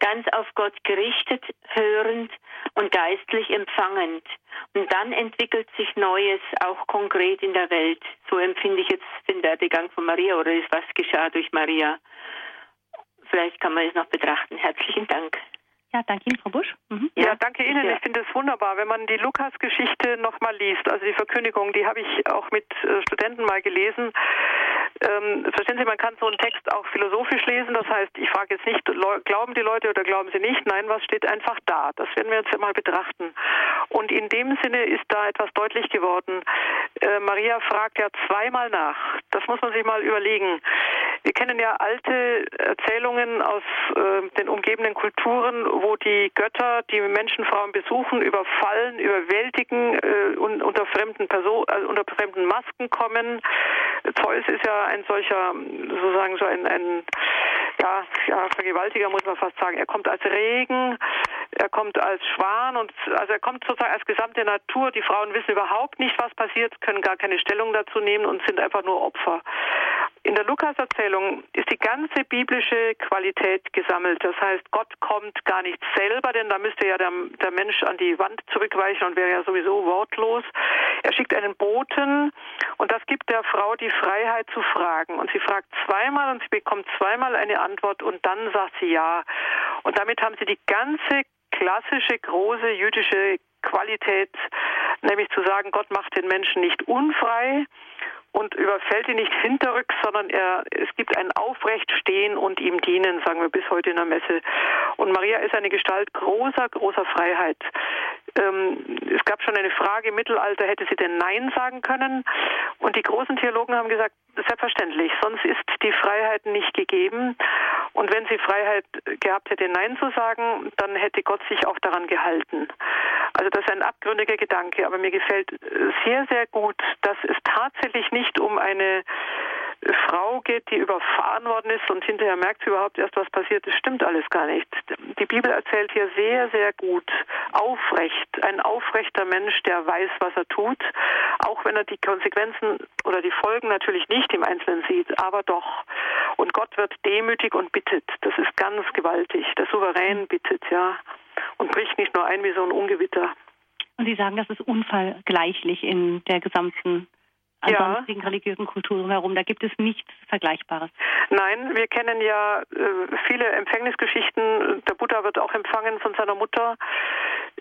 ganz auf Gott gerichtet, hörend und geistlich empfangend. Und dann entwickelt sich Neues auch konkret in der Welt. So empfinde ich jetzt den Werdegang von Maria oder ist was geschah durch Maria. Vielleicht kann man es noch betrachten. Herzlichen Dank. Ja, danke Ihnen, Frau Busch. Mhm. Ja, ja, danke Ihnen. Ja. Ich finde es wunderbar, wenn man die Lukas-Geschichte nochmal liest, also die Verkündigung, die habe ich auch mit äh, Studenten mal gelesen. Ähm, verstehen Sie, man kann so einen Text auch philosophisch lesen. Das heißt, ich frage jetzt nicht, glauben die Leute oder glauben sie nicht? Nein, was steht einfach da? Das werden wir uns ja mal betrachten. Und in dem Sinne ist da etwas deutlich geworden. Äh, Maria fragt ja zweimal nach. Das muss man sich mal überlegen. Wir kennen ja alte Erzählungen aus äh, den umgebenden Kulturen, wo die Götter die Menschenfrauen besuchen, überfallen, überwältigen äh, und unter fremden Personen, also unter fremden Masken kommen. Zeus ist ja ein solcher, sozusagen so ein, ein ja, ja, Vergewaltiger muss man fast sagen. Er kommt als Regen, er kommt als Schwan und also er kommt sozusagen als gesamte Natur. Die Frauen wissen überhaupt nicht, was passiert, können gar keine Stellung dazu nehmen und sind einfach nur Opfer. In der Lukas-Erzählung ist die ganze biblische Qualität gesammelt. Das heißt, Gott kommt gar nicht selber, denn da müsste ja der, der Mensch an die Wand zurückweichen und wäre ja sowieso wortlos. Er schickt einen Boten und das gibt der Frau die Freiheit zu fragen. Und sie fragt zweimal und sie bekommt zweimal eine Antwort und dann sagt sie ja. Und damit haben sie die ganze klassische große jüdische Qualität, nämlich zu sagen, Gott macht den Menschen nicht unfrei und überfällt ihn nicht hinterrücks, sondern er, es gibt ein Aufrechtstehen und ihm dienen, sagen wir bis heute in der Messe. Und Maria ist eine Gestalt großer, großer Freiheit. Ähm, es gab schon eine Frage im Mittelalter, hätte sie denn Nein sagen können? Und die großen Theologen haben gesagt, selbstverständlich, sonst ist die Freiheit nicht gegeben. Und wenn sie Freiheit gehabt hätte, Nein zu sagen, dann hätte Gott sich auch daran gehalten. Also das ist ein abgründiger Gedanke, aber mir gefällt sehr, sehr gut, dass es tatsächlich nicht um eine Frau geht, die überfahren worden ist und hinterher merkt sie überhaupt erst, was passiert. Das stimmt alles gar nicht. Die Bibel erzählt hier sehr, sehr gut, aufrecht, ein aufrechter Mensch, der weiß, was er tut, auch wenn er die Konsequenzen oder die Folgen natürlich nicht im Einzelnen sieht, aber doch. Und Gott wird demütig und bittet. Das ist ganz gewaltig. Der Souverän bittet, ja, und bricht nicht nur ein wie so ein Ungewitter. Und Sie sagen, das ist unfallgleichlich in der gesamten ansonsten ja. religiösen Kulturen herum. Da gibt es nichts Vergleichbares. Nein, wir kennen ja äh, viele Empfängnisgeschichten. Der Buddha wird auch empfangen von seiner Mutter.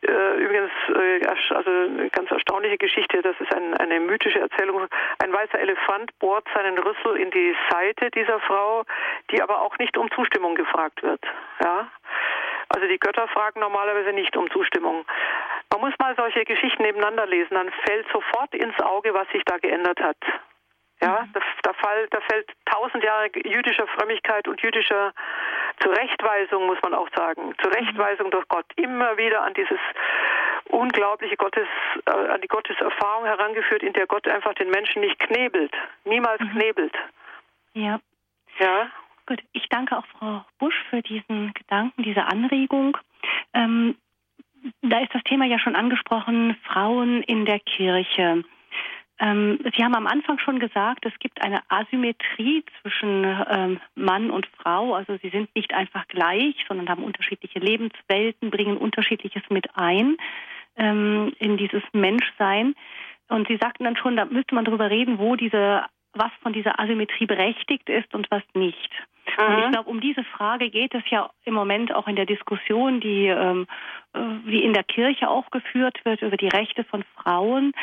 Äh, übrigens, äh, also eine ganz erstaunliche Geschichte, das ist ein, eine mythische Erzählung. Ein weißer Elefant bohrt seinen Rüssel in die Seite dieser Frau, die aber auch nicht um Zustimmung gefragt wird. Ja? Also die Götter fragen normalerweise nicht um Zustimmung. Man muss mal solche Geschichten nebeneinander lesen, dann fällt sofort ins Auge, was sich da geändert hat. Ja, mhm. da, fall, da fällt tausend Jahre jüdischer Frömmigkeit und jüdischer Zurechtweisung, muss man auch sagen, Zurechtweisung durch Gott, immer wieder an dieses unglaubliche Gottes, äh, an die Gotteserfahrung herangeführt, in der Gott einfach den Menschen nicht knebelt, niemals mhm. knebelt. Ja. Ja. Gut, ich danke auch Frau Busch für diesen Gedanken, diese Anregung. Ähm, da ist das Thema ja schon angesprochen, Frauen in der Kirche. Ähm, Sie haben am Anfang schon gesagt, es gibt eine Asymmetrie zwischen ähm, Mann und Frau. Also sie sind nicht einfach gleich, sondern haben unterschiedliche Lebenswelten, bringen unterschiedliches mit ein ähm, in dieses Menschsein. Und Sie sagten dann schon, da müsste man darüber reden, wo diese was von dieser Asymmetrie berechtigt ist und was nicht. Mhm. Und ich glaube, um diese Frage geht es ja im Moment auch in der Diskussion, die, ähm, äh, die in der Kirche auch geführt wird über die Rechte von Frauen.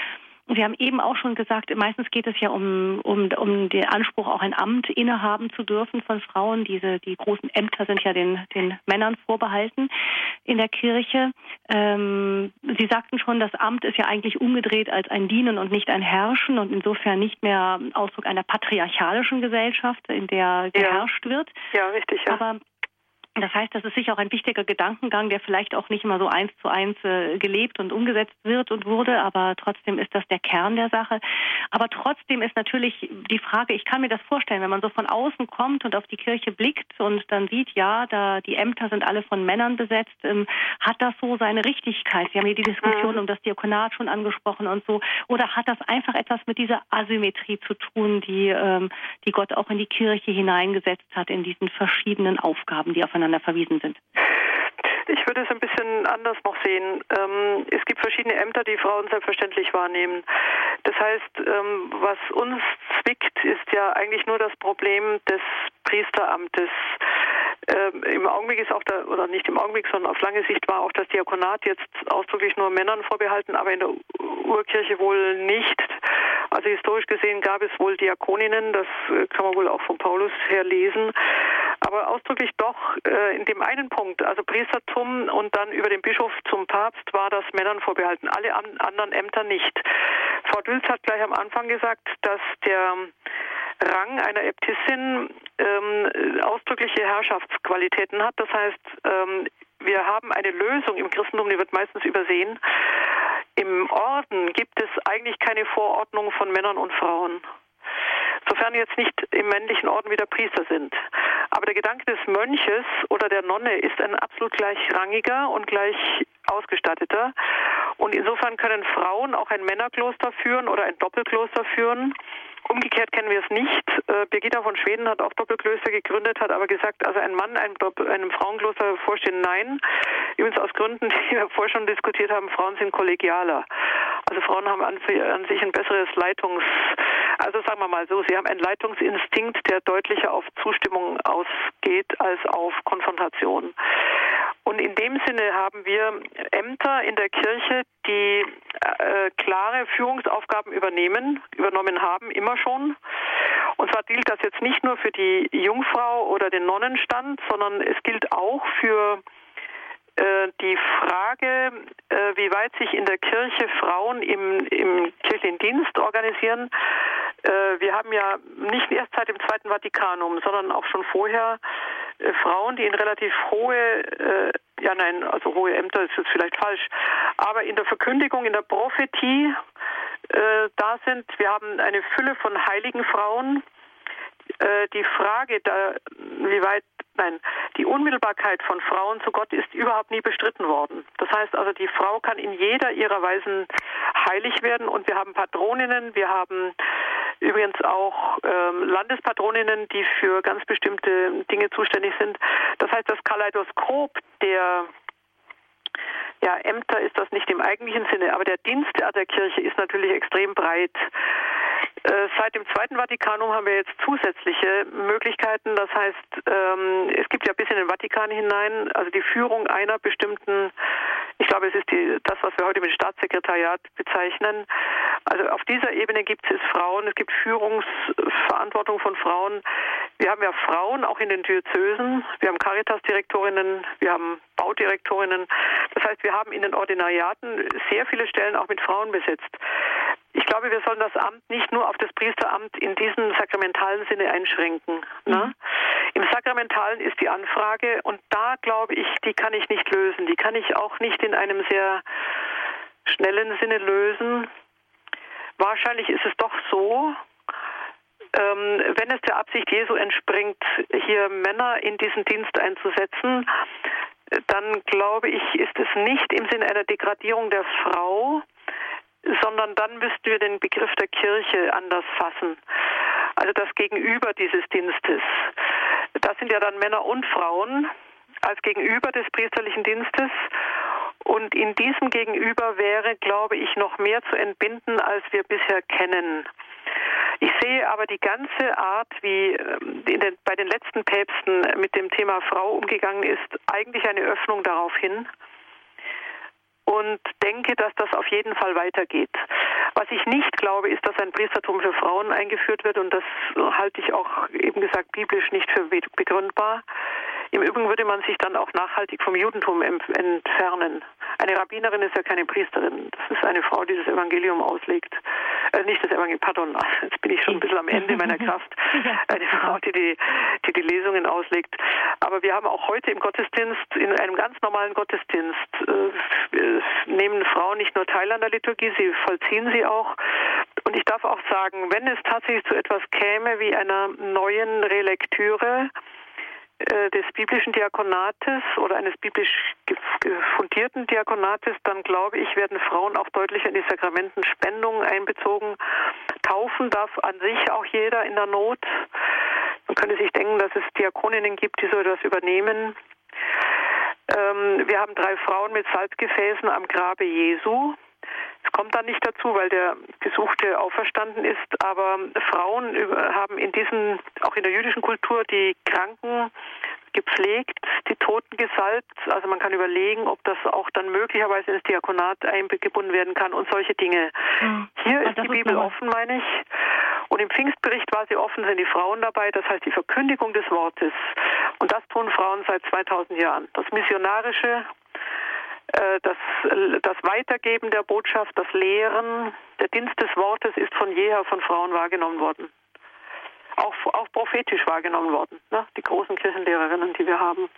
Wir haben eben auch schon gesagt, meistens geht es ja um, um, um den Anspruch, auch ein Amt innehaben zu dürfen von Frauen. Diese, die großen Ämter sind ja den, den Männern vorbehalten in der Kirche. Ähm, Sie sagten schon, das Amt ist ja eigentlich umgedreht als ein Dienen und nicht ein Herrschen und insofern nicht mehr Ausdruck einer patriarchalischen Gesellschaft, in der geherrscht ja. wird. Ja, richtig. Ja. Aber das heißt, das ist sicher auch ein wichtiger Gedankengang, der vielleicht auch nicht immer so eins zu eins äh, gelebt und umgesetzt wird und wurde, aber trotzdem ist das der Kern der Sache. Aber trotzdem ist natürlich die Frage, ich kann mir das vorstellen, wenn man so von außen kommt und auf die Kirche blickt und dann sieht, ja, da die Ämter sind alle von Männern besetzt, ähm, hat das so seine Richtigkeit? Sie haben hier die Diskussion mhm. um das Diakonat schon angesprochen und so. Oder hat das einfach etwas mit dieser Asymmetrie zu tun, die, ähm, die Gott auch in die Kirche hineingesetzt hat, in diesen verschiedenen Aufgaben, die aufeinander aufeinander verwiesen sind? Ich würde es ein bisschen anders noch sehen. Ähm, es gibt verschiedene Ämter, die Frauen selbstverständlich wahrnehmen. Das heißt, ähm, was uns zwickt, ist ja eigentlich nur das Problem des Priesteramtes. Ähm, Im Augenblick ist auch da, oder nicht im Augenblick, sondern auf lange Sicht war auch das Diakonat jetzt ausdrücklich nur Männern vorbehalten, aber in der Urkirche wohl nicht. Also historisch gesehen gab es wohl Diakoninnen, das äh, kann man wohl auch von Paulus her lesen aber ausdrücklich doch äh, in dem einen Punkt, also Priestertum und dann über den Bischof zum Papst war das Männern vorbehalten, alle an, anderen Ämter nicht. Frau Dülz hat gleich am Anfang gesagt, dass der Rang einer Äbtissin ähm, ausdrückliche Herrschaftsqualitäten hat. Das heißt, ähm, wir haben eine Lösung im Christentum, die wird meistens übersehen. Im Orden gibt es eigentlich keine Vorordnung von Männern und Frauen sofern jetzt nicht im männlichen Orden wieder Priester sind. Aber der Gedanke des Mönches oder der Nonne ist ein absolut gleichrangiger und gleich ausgestatteter. Und insofern können Frauen auch ein Männerkloster führen oder ein Doppelkloster führen. Umgekehrt kennen wir es nicht. Äh, Birgitta von Schweden hat auch Doppelklöster gegründet, hat aber gesagt, also ein Mann einem, einem Frauenkloster vorstehen, nein. Übrigens aus Gründen, [laughs] die wir vorher schon diskutiert haben, Frauen sind kollegialer. Also Frauen haben an, an sich ein besseres Leitungs, also sagen wir mal so, sie haben einen Leitungsinstinkt, der deutlicher auf Zustimmung ausgeht als auf Konfrontation. Und in dem Sinne haben wir Ämter in der Kirche, die äh, klare Führungsaufgaben übernehmen, übernommen haben, immer schon. Und zwar gilt das jetzt nicht nur für die Jungfrau oder den Nonnenstand, sondern es gilt auch für äh, die Frage, äh, wie weit sich in der Kirche Frauen im, im kirchlichen Dienst organisieren. Äh, wir haben ja nicht erst seit dem Zweiten Vatikanum, sondern auch schon vorher Frauen, die in relativ hohe, ja nein, also hohe Ämter ist jetzt vielleicht falsch, aber in der Verkündigung, in der Prophetie da sind. Wir haben eine Fülle von heiligen Frauen. die Frage, da, wie weit Nein, die Unmittelbarkeit von Frauen zu Gott ist überhaupt nie bestritten worden. Das heißt also, die Frau kann in jeder ihrer Weisen heilig werden und wir haben Patroninnen, wir haben übrigens auch ähm, Landespatroninnen, die für ganz bestimmte Dinge zuständig sind. Das heißt, das Kaleidoskop der ja, Ämter ist das nicht im eigentlichen Sinne, aber der Dienst der Kirche ist natürlich extrem breit. Äh, seit dem Zweiten Vatikanum haben wir jetzt zusätzliche Möglichkeiten. Das heißt, ähm, es gibt ja bis in den Vatikan hinein, also die Führung einer bestimmten, ich glaube, es ist die, das, was wir heute mit Staatssekretariat bezeichnen. Also auf dieser Ebene gibt es Frauen, es gibt Führungsverantwortung von Frauen. Wir haben ja Frauen auch in den Diözesen, wir haben Caritas-Direktorinnen, wir haben Baudirektorinnen. Das heißt, wir haben in den Ordinariaten sehr viele Stellen auch mit Frauen besetzt. Ich glaube, wir sollen das Amt nicht nur auf das Priesteramt in diesem sakramentalen Sinne einschränken. Ne? Mhm. Im Sakramentalen ist die Anfrage und da glaube ich, die kann ich nicht lösen. Die kann ich auch nicht in einem sehr schnellen Sinne lösen. Wahrscheinlich ist es doch so, ähm, wenn es der Absicht Jesu entspringt, hier Männer in diesen Dienst einzusetzen, dann glaube ich, ist es nicht im Sinne einer Degradierung der Frau, sondern dann müssten wir den Begriff der Kirche anders fassen. Also das Gegenüber dieses Dienstes. Das sind ja dann Männer und Frauen als Gegenüber des priesterlichen Dienstes. Und in diesem Gegenüber wäre, glaube ich, noch mehr zu entbinden, als wir bisher kennen. Ich sehe aber die ganze Art, wie ähm, den, bei den letzten Päpsten mit dem Thema Frau umgegangen ist, eigentlich eine Öffnung darauf hin und denke, dass das auf jeden Fall weitergeht. Was ich nicht glaube, ist, dass ein Priestertum für Frauen eingeführt wird und das halte ich auch eben gesagt biblisch nicht für begründbar. Im Übrigen würde man sich dann auch nachhaltig vom Judentum entfernen. Eine Rabbinerin ist ja keine Priesterin. Das ist eine Frau, die das Evangelium auslegt. Äh, nicht das Evangelium, pardon, [laughs] jetzt bin ich schon ein bisschen am Ende meiner [laughs] Kraft. Eine Frau, die die, die die Lesungen auslegt. Aber wir haben auch heute im Gottesdienst, in einem ganz normalen Gottesdienst, äh, nehmen Frauen nicht nur teil an der Liturgie, sie vollziehen sie auch. Und ich darf auch sagen, wenn es tatsächlich zu etwas käme wie einer neuen Relektüre, äh, des biblischen Diakonates oder eines biblisch fundierten Diakonates, dann glaube ich, werden Frauen auch deutlicher in die Sakramentenspendung einbezogen. Taufen darf an sich auch jeder in der Not. Man könnte sich denken, dass es Diakoninnen gibt, die so etwas übernehmen. Ähm, wir haben drei Frauen mit Salzgefäßen am Grabe Jesu. Es kommt dann nicht dazu, weil der Gesuchte auferstanden ist, aber Frauen haben in diesem, auch in der jüdischen Kultur, die Kranken gepflegt, die Toten gesalbt. Also man kann überlegen, ob das auch dann möglicherweise ins Diakonat eingebunden werden kann und solche Dinge. Mhm. Hier ist die Bibel offen, meine ich. Und im Pfingstbericht war sie offen, sind die Frauen dabei, das heißt die Verkündigung des Wortes. Und das tun Frauen seit 2000 Jahren. Das Missionarische, das, das Weitergeben der Botschaft, das Lehren, der Dienst des Wortes ist von jeher von Frauen wahrgenommen worden. Auch, auch prophetisch wahrgenommen worden, ne? die großen Kirchenlehrerinnen, die wir haben.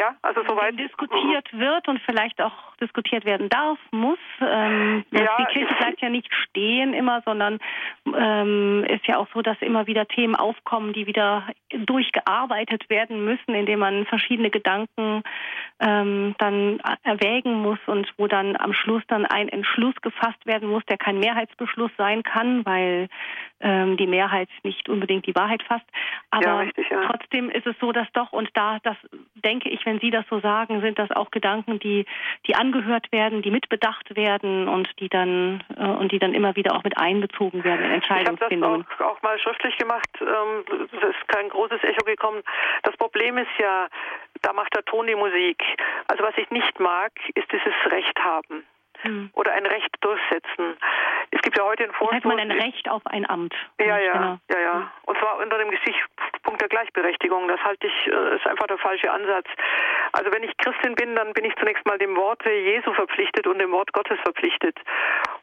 Ja? also soweit diskutiert wird und vielleicht auch diskutiert werden darf, muss. Ähm, ja, die Kirche bleibt ja nicht stehen immer, sondern ähm, ist ja auch so, dass immer wieder Themen aufkommen, die wieder durchgearbeitet werden müssen, indem man verschiedene Gedanken ähm, dann erwägen muss und wo dann am Schluss dann ein Entschluss gefasst werden muss, der kein Mehrheitsbeschluss sein kann, weil ähm, die Mehrheit nicht unbedingt die Wahrheit fasst. Aber ja, richtig, ja. trotzdem ist es so, dass doch, und da, das denke ich, wenn Sie das so sagen, sind das auch Gedanken, die, die angehört werden, die mitbedacht werden und die dann, äh, und die dann immer wieder auch mit einbezogen werden in Entscheidungsfindungen. Ich habe das auch, auch mal schriftlich gemacht. Ähm, es ist kein großes Echo gekommen. Das Problem ist ja, da macht der Ton die Musik. Also was ich nicht mag, ist dieses Recht haben hm. oder ein Recht durchsetzen. Es gibt ja heute einen Vorstoß. Hat man ein Recht auf ein Amt? Ja, ja, genau. ja, ja. Und zwar unter dem Gesichtspunkt der Gleichberechtigung. Das halte ich, äh, ist einfach der falsche Ansatz. Also wenn ich Christin bin, dann bin ich zunächst mal dem Wort Jesu verpflichtet und dem Wort Gottes verpflichtet.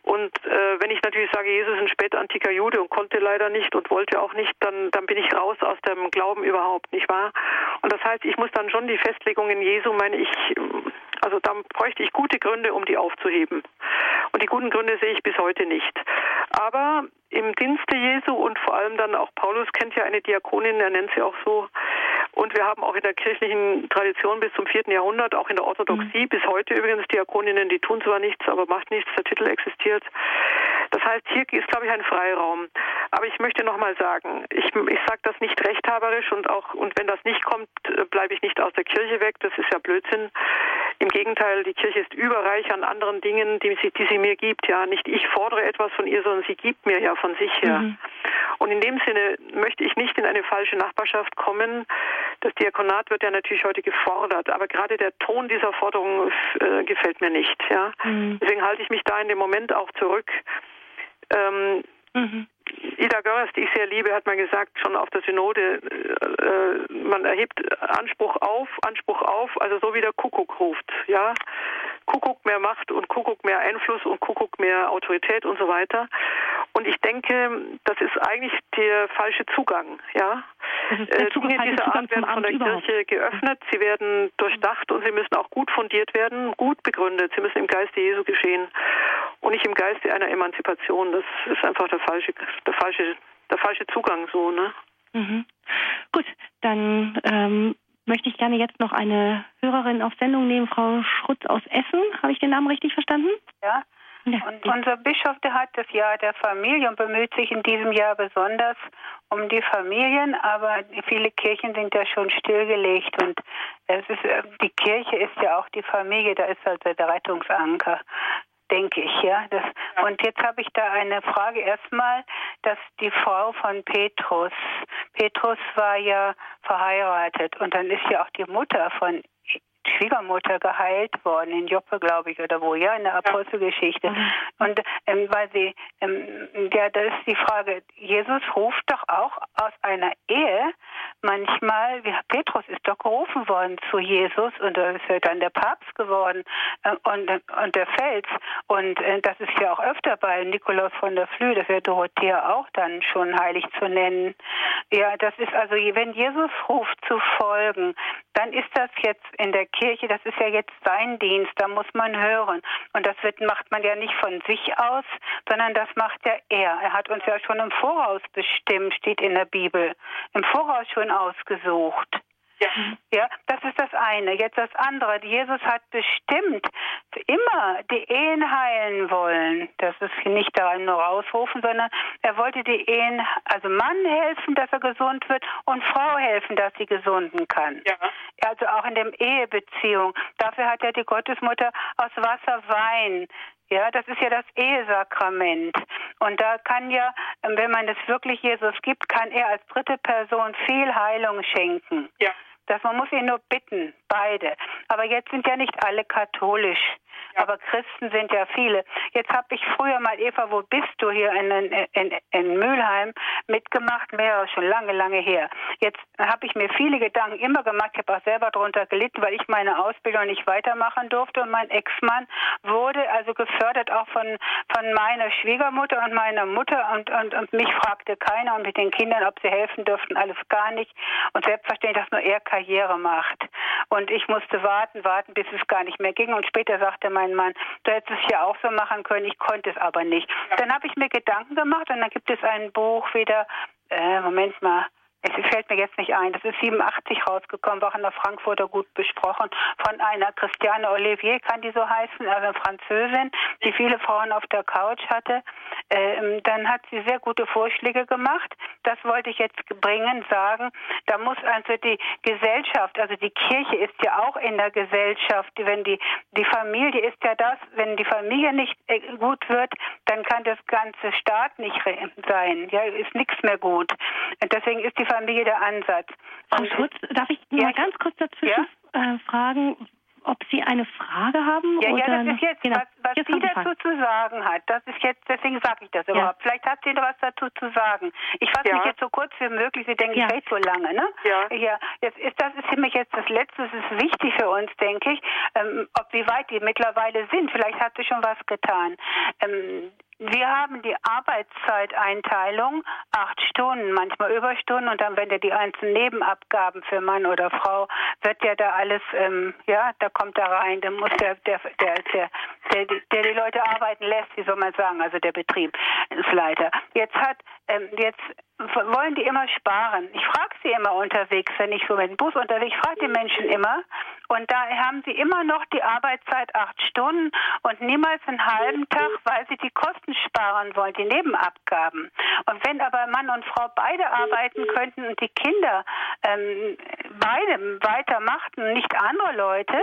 Und äh, wenn ich natürlich sage, Jesus ist ein spätantiker Jude und konnte leider nicht und wollte auch nicht, dann, dann bin ich raus aus dem Glauben überhaupt, nicht wahr? Und das heißt, ich muss dann schon die Festlegungen Jesu, meine ich, also da bräuchte ich gute Gründe, um die aufzuheben. Und die guten Gründe sehe ich bis heute nicht. Aber im Dienste Jesu und vor allem dann auch Paulus kennt ja eine Diakonin, er nennt sie auch so. Und wir haben auch in der kirchlichen Tradition bis zum vierten Jahrhundert, auch in der Orthodoxie, mhm. bis heute übrigens Diakoninnen, die tun zwar nichts, aber macht nichts, der Titel existiert. Das heißt, hier ist, glaube ich, ein Freiraum. Aber ich möchte nochmal sagen, ich, ich sage das nicht rechthaberisch und auch, und wenn das nicht kommt, äh, bleibe ich nicht aus der Kirche weg. Das ist ja Blödsinn. Im Gegenteil, die Kirche ist überreich an anderen Dingen, die sie, die sie mir gibt. Ja, nicht ich fordere etwas von ihr, sondern sie gibt mir ja von sich her. Mhm. Und in dem Sinne möchte ich nicht in eine falsche Nachbarschaft kommen. Das Diakonat wird ja natürlich heute gefordert, aber gerade der Ton dieser Forderung äh, gefällt mir nicht. Ja, mhm. deswegen halte ich mich da in dem Moment auch zurück. Ähm, mhm. Ida Görres, die ich sehr liebe, hat mal gesagt, schon auf der Synode, äh, äh, man erhebt Anspruch auf, Anspruch auf, also so wie der Kuckuck ruft, ja. Kuckuck mehr Macht und Kuckuck mehr Einfluss und Kuckuck mehr Autorität und so weiter. Und ich denke, das ist eigentlich der falsche Zugang, ja. Äh, Dinge dieser Art werden von der überhaupt. Kirche geöffnet, sie werden durchdacht und sie müssen auch gut fundiert werden, gut begründet. Sie müssen im Geiste Jesu geschehen und nicht im Geiste einer Emanzipation. Das ist einfach der falsche, der falsche, der falsche Zugang so, ne? Mhm. Gut, dann ähm, möchte ich gerne jetzt noch eine Hörerin auf Sendung nehmen, Frau Schrutz aus Essen. Habe ich den Namen richtig verstanden? Ja. Und unser Bischof, der hat das Jahr der Familie und bemüht sich in diesem Jahr besonders um die Familien, aber viele Kirchen sind ja schon stillgelegt und es ist, äh, die Kirche ist ja auch die Familie, da ist also der Rettungsanker denke ich, ja. Das, und jetzt habe ich da eine Frage erstmal, dass die Frau von Petrus, Petrus war ja verheiratet und dann ist ja auch die Mutter von Schwiegermutter geheilt worden, in Joppe, glaube ich, oder wo, ja, in der Apostelgeschichte. Mhm. Und ähm, weil sie, ähm, ja, da ist die Frage, Jesus ruft doch auch aus einer Ehe manchmal, wie Petrus ist doch gerufen worden zu Jesus und da ist ja dann der Papst geworden äh, und, und der Fels. Und äh, das ist ja auch öfter bei Nikolaus von der Flühe, das wäre Dorothea auch dann schon heilig zu nennen. Ja, das ist also, wenn Jesus ruft zu folgen, dann ist das jetzt in der Kirche, das ist ja jetzt sein Dienst, da muss man hören. Und das wird, macht man ja nicht von sich aus, sondern das macht ja er. Er hat uns ja schon im Voraus bestimmt, steht in der Bibel. Im Voraus schon ausgesucht. Ja. ja, das ist das eine. Jetzt das andere. Jesus hat bestimmt immer die Ehen heilen wollen. Das ist nicht daran nur rausrufen, sondern er wollte die Ehen, also Mann helfen, dass er gesund wird und Frau helfen, dass sie gesunden kann. Ja. Also auch in der Ehebeziehung. Dafür hat er die Gottesmutter aus Wasser Wein ja, das ist ja das Ehesakrament. Und da kann ja, wenn man es wirklich Jesus gibt, kann er als dritte Person viel Heilung schenken. Ja. Das, man muss ihn nur bitten, beide. Aber jetzt sind ja nicht alle katholisch. Ja. Aber Christen sind ja viele. Jetzt habe ich früher mal, Eva, wo bist du hier in, in, in Mülheim mitgemacht, mehrere schon lange, lange her. Jetzt habe ich mir viele Gedanken immer gemacht. Ich habe auch selber darunter gelitten, weil ich meine Ausbildung nicht weitermachen durfte. Und mein Ex-Mann wurde also gefördert auch von, von meiner Schwiegermutter und meiner Mutter. Und, und, und mich fragte keiner und mit den Kindern, ob sie helfen dürften, alles gar nicht. Und selbstverständlich, dass nur er Karriere macht. Und ich musste warten, warten, bis es gar nicht mehr ging. Und später sagte mein Mann, du hättest es ja auch so machen können, ich konnte es aber nicht. Dann habe ich mir Gedanken gemacht und dann gibt es ein Buch wieder, äh, Moment mal, es fällt mir jetzt nicht ein, das ist 87 rausgekommen, war in der Frankfurter gut besprochen, von einer Christiane Olivier, kann die so heißen, also Französin, die viele Frauen auf der Couch hatte. Ähm, dann hat sie sehr gute Vorschläge gemacht. Das wollte ich jetzt bringen, sagen. Da muss also die Gesellschaft, also die Kirche ist ja auch in der Gesellschaft. Wenn die, die Familie ist ja das, wenn die Familie nicht äh, gut wird, dann kann das ganze Staat nicht sein. Ja, ist nichts mehr gut. Deswegen ist die Familie der Ansatz. Frau Schutz, darf ich ja? mal ganz kurz dazwischen ja? äh, fragen, ob Sie eine Frage haben? Ja, oder ja, das ist jetzt, genau. was, was jetzt sie dazu zu sagen hat. Das ist jetzt, deswegen sage ich das ja. überhaupt. Vielleicht hat sie noch was dazu zu sagen. Ich fasse ja. mich jetzt so kurz wie möglich. Sie denken, ja. ich rede so lange, ne? Ja. Ja, jetzt ist das ist nämlich jetzt das Letzte. Das ist wichtig für uns, denke ich, ähm, ob wie weit die mittlerweile sind. Vielleicht hat sie schon was getan. Ähm, wir haben die Arbeitszeiteinteilung, acht Stunden, manchmal Überstunden und dann, wenn der die einzelnen Nebenabgaben für Mann oder Frau, wird ja da alles, ähm, ja, da kommt da rein, dann muss der, der, der, der, der, der die Leute arbeiten lässt, wie soll man sagen, also der Betriebsleiter. Jetzt hat, ähm, jetzt wollen die immer sparen. Ich frage sie immer unterwegs, wenn ich so mit dem Bus unterwegs, ich frage die Menschen immer. Und da haben sie immer noch die Arbeitszeit acht Stunden und niemals einen halben Tag, weil sie die Kosten sparen wollen, die Nebenabgaben. Und wenn aber Mann und Frau beide arbeiten könnten und die Kinder ähm, beide weitermachten, nicht andere Leute,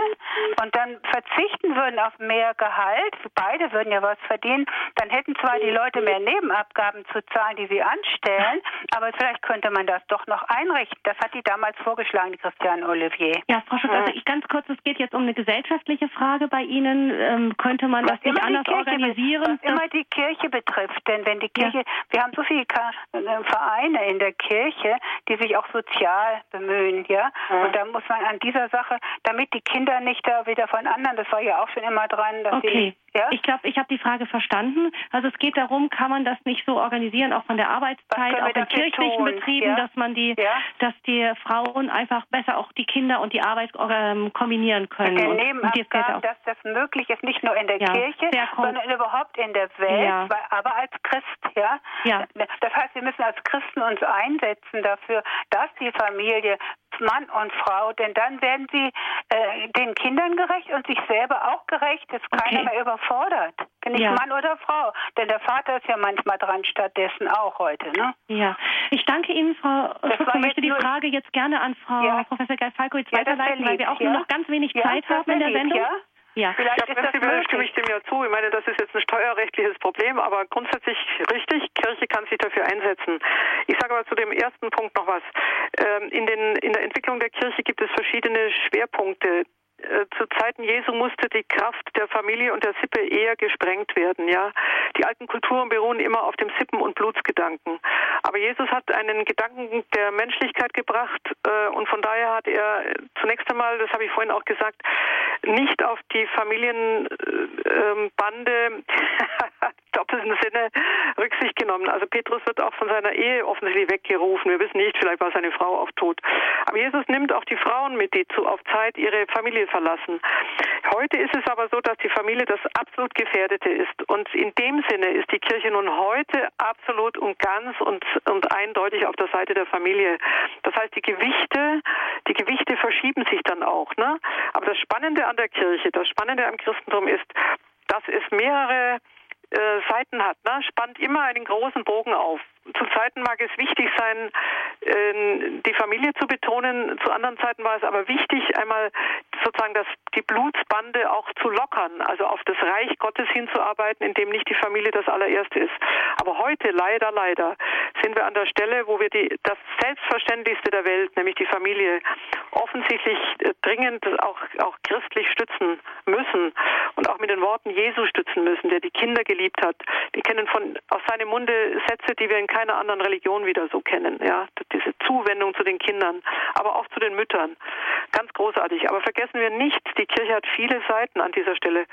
und dann verzichten würden auf mehr Gehalt, beide würden ja was verdienen, dann hätten zwar die Leute mehr Nebenabgaben zu zahlen, die sie anstellen, aber vielleicht könnte man das doch noch einrichten. Das hat die damals vorgeschlagen, die Christiane Olivier. Ja, Frau Schutz, also ich ganz kurz, es geht jetzt um eine gesellschaftliche Frage bei Ihnen. Ähm, könnte man was das nicht anders Kirche, organisieren? Was immer die Kirche betrifft, denn wenn die Kirche, ja. wir haben so viele äh, Vereine in der Kirche, die sich auch sozial bemühen, ja, ja. und da muss man an dieser Sache, damit die Kinder nicht da wieder von anderen, das war ja auch schon immer dran, dass okay. sie ja? Ich glaube, ich habe die Frage verstanden. Also es geht darum, kann man das nicht so organisieren, auch von der Arbeitszeit, auch in kirchlichen tun? Betrieben, ja? dass man die, ja? dass die Frauen einfach besser auch die Kinder und die Arbeit ähm, kombinieren können. Und, und das dass das möglich ist, nicht nur in der Kirche, sondern überhaupt in der Welt, aber als Christ, ja? ja. Das heißt, wir müssen als Christen uns einsetzen dafür, dass die Familie Mann und Frau, denn dann werden sie äh, den Kindern gerecht und sich selber auch gerecht. Ist okay. keiner mehr überfordert. Bin ich ja. Mann oder Frau? Denn der Vater ist ja manchmal dran stattdessen auch heute. Ne? Ja, ich danke Ihnen, Frau Schutz. Ich möchte die Frage jetzt gerne an Frau ja. Professor Geis-Falko jetzt ja, weiterleiten, weil wir auch nur noch ganz wenig Zeit haben in der Sendung. Ja? Ja, Vielleicht ja prinzipiell stimme ich dem ja zu. Ich meine, das ist jetzt ein steuerrechtliches Problem, aber grundsätzlich richtig, Kirche kann sich dafür einsetzen. Ich sage aber zu dem ersten Punkt noch was. Ähm, in, den, in der Entwicklung der Kirche gibt es verschiedene Schwerpunkte. Äh, zu Zeiten Jesu musste die Kraft der Familie und der Sippe eher gesprengt werden. Ja, die alten Kulturen beruhen immer auf dem Sippen- und Blutsgedanken. Aber Jesus hat einen Gedanken der Menschlichkeit gebracht äh, und von daher hat er zunächst einmal, das habe ich vorhin auch gesagt, nicht auf die Familienbande [laughs] äh, doppelten Sinne Rücksicht genommen. Also Petrus wird auch von seiner Ehe offensichtlich weggerufen. Wir wissen nicht, vielleicht war seine Frau auch tot. Aber Jesus nimmt auch die Frauen mit, die zu auf Zeit ihre Familie verlassen. Heute ist es aber so, dass die Familie das absolut Gefährdete ist. Und in dem Sinne ist die Kirche nun heute absolut und ganz und, und eindeutig auf der Seite der Familie. Das heißt, die Gewichte, die Gewichte verschieben sich dann auch. Ne? Aber das Spannende an der Kirche, das Spannende am Christentum ist, dass es mehrere äh, Seiten hat, ne, spannt immer einen großen Bogen auf. Zu Zeiten mag es wichtig sein, äh, die Familie zu betonen, zu anderen Zeiten war es aber wichtig, einmal sozusagen das, die Blutsbande auch zu lockern, also auf das Reich Gottes hinzuarbeiten, in dem nicht die Familie das allererste ist. Aber heute, leider, leider, sind wir an der Stelle, wo wir die, das Selbstverständlichste der Welt, nämlich die Familie, offensichtlich äh, dringend auch, auch christlich stützen müssen und auch mit den Worten Jesu stützen müssen, der die Kinder geliebt hat. Wir kennen von aus seinem Munde Sätze, die wir in keiner anderen Religion wieder so kennen. Ja, diese Zuwendung zu den Kindern, aber auch zu den Müttern. Ganz großartig. Aber vergessen wir nicht, die Kirche hat viele Seiten an dieser Stelle.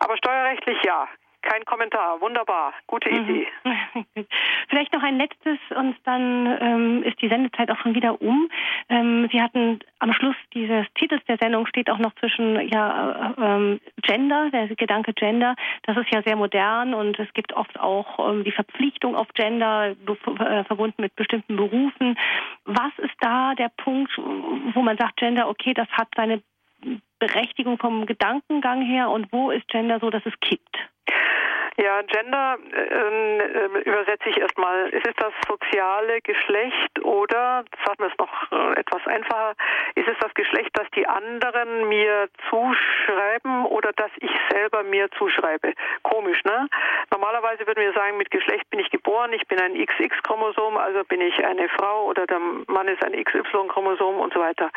Aber steuerrechtlich ja. Kein Kommentar. Wunderbar. Gute mhm. Idee. [laughs] Vielleicht noch ein letztes und dann ähm, ist die Sendezeit auch schon wieder um. Ähm, Sie hatten am Schluss dieses Titels der Sendung steht auch noch zwischen ja, äh, ähm, Gender, der Gedanke Gender. Das ist ja sehr modern und es gibt oft auch ähm, die Verpflichtung auf Gender äh, verbunden mit bestimmten Berufen. Was ist da der Punkt, wo man sagt, Gender, okay, das hat seine Berechtigung vom Gedankengang her und wo ist Gender so, dass es kippt? Ja, Gender äh, äh, übersetze ich erstmal. Ist es das soziale Geschlecht oder, sagen wir es noch äh, etwas einfacher, ist es das Geschlecht, das die anderen mir zuschreiben oder das ich selber mir zuschreibe? Komisch, ne? Normalerweise würden wir sagen, mit Geschlecht bin ich geboren, ich bin ein XX-Chromosom, also bin ich eine Frau oder der Mann ist ein XY-Chromosom und so weiter.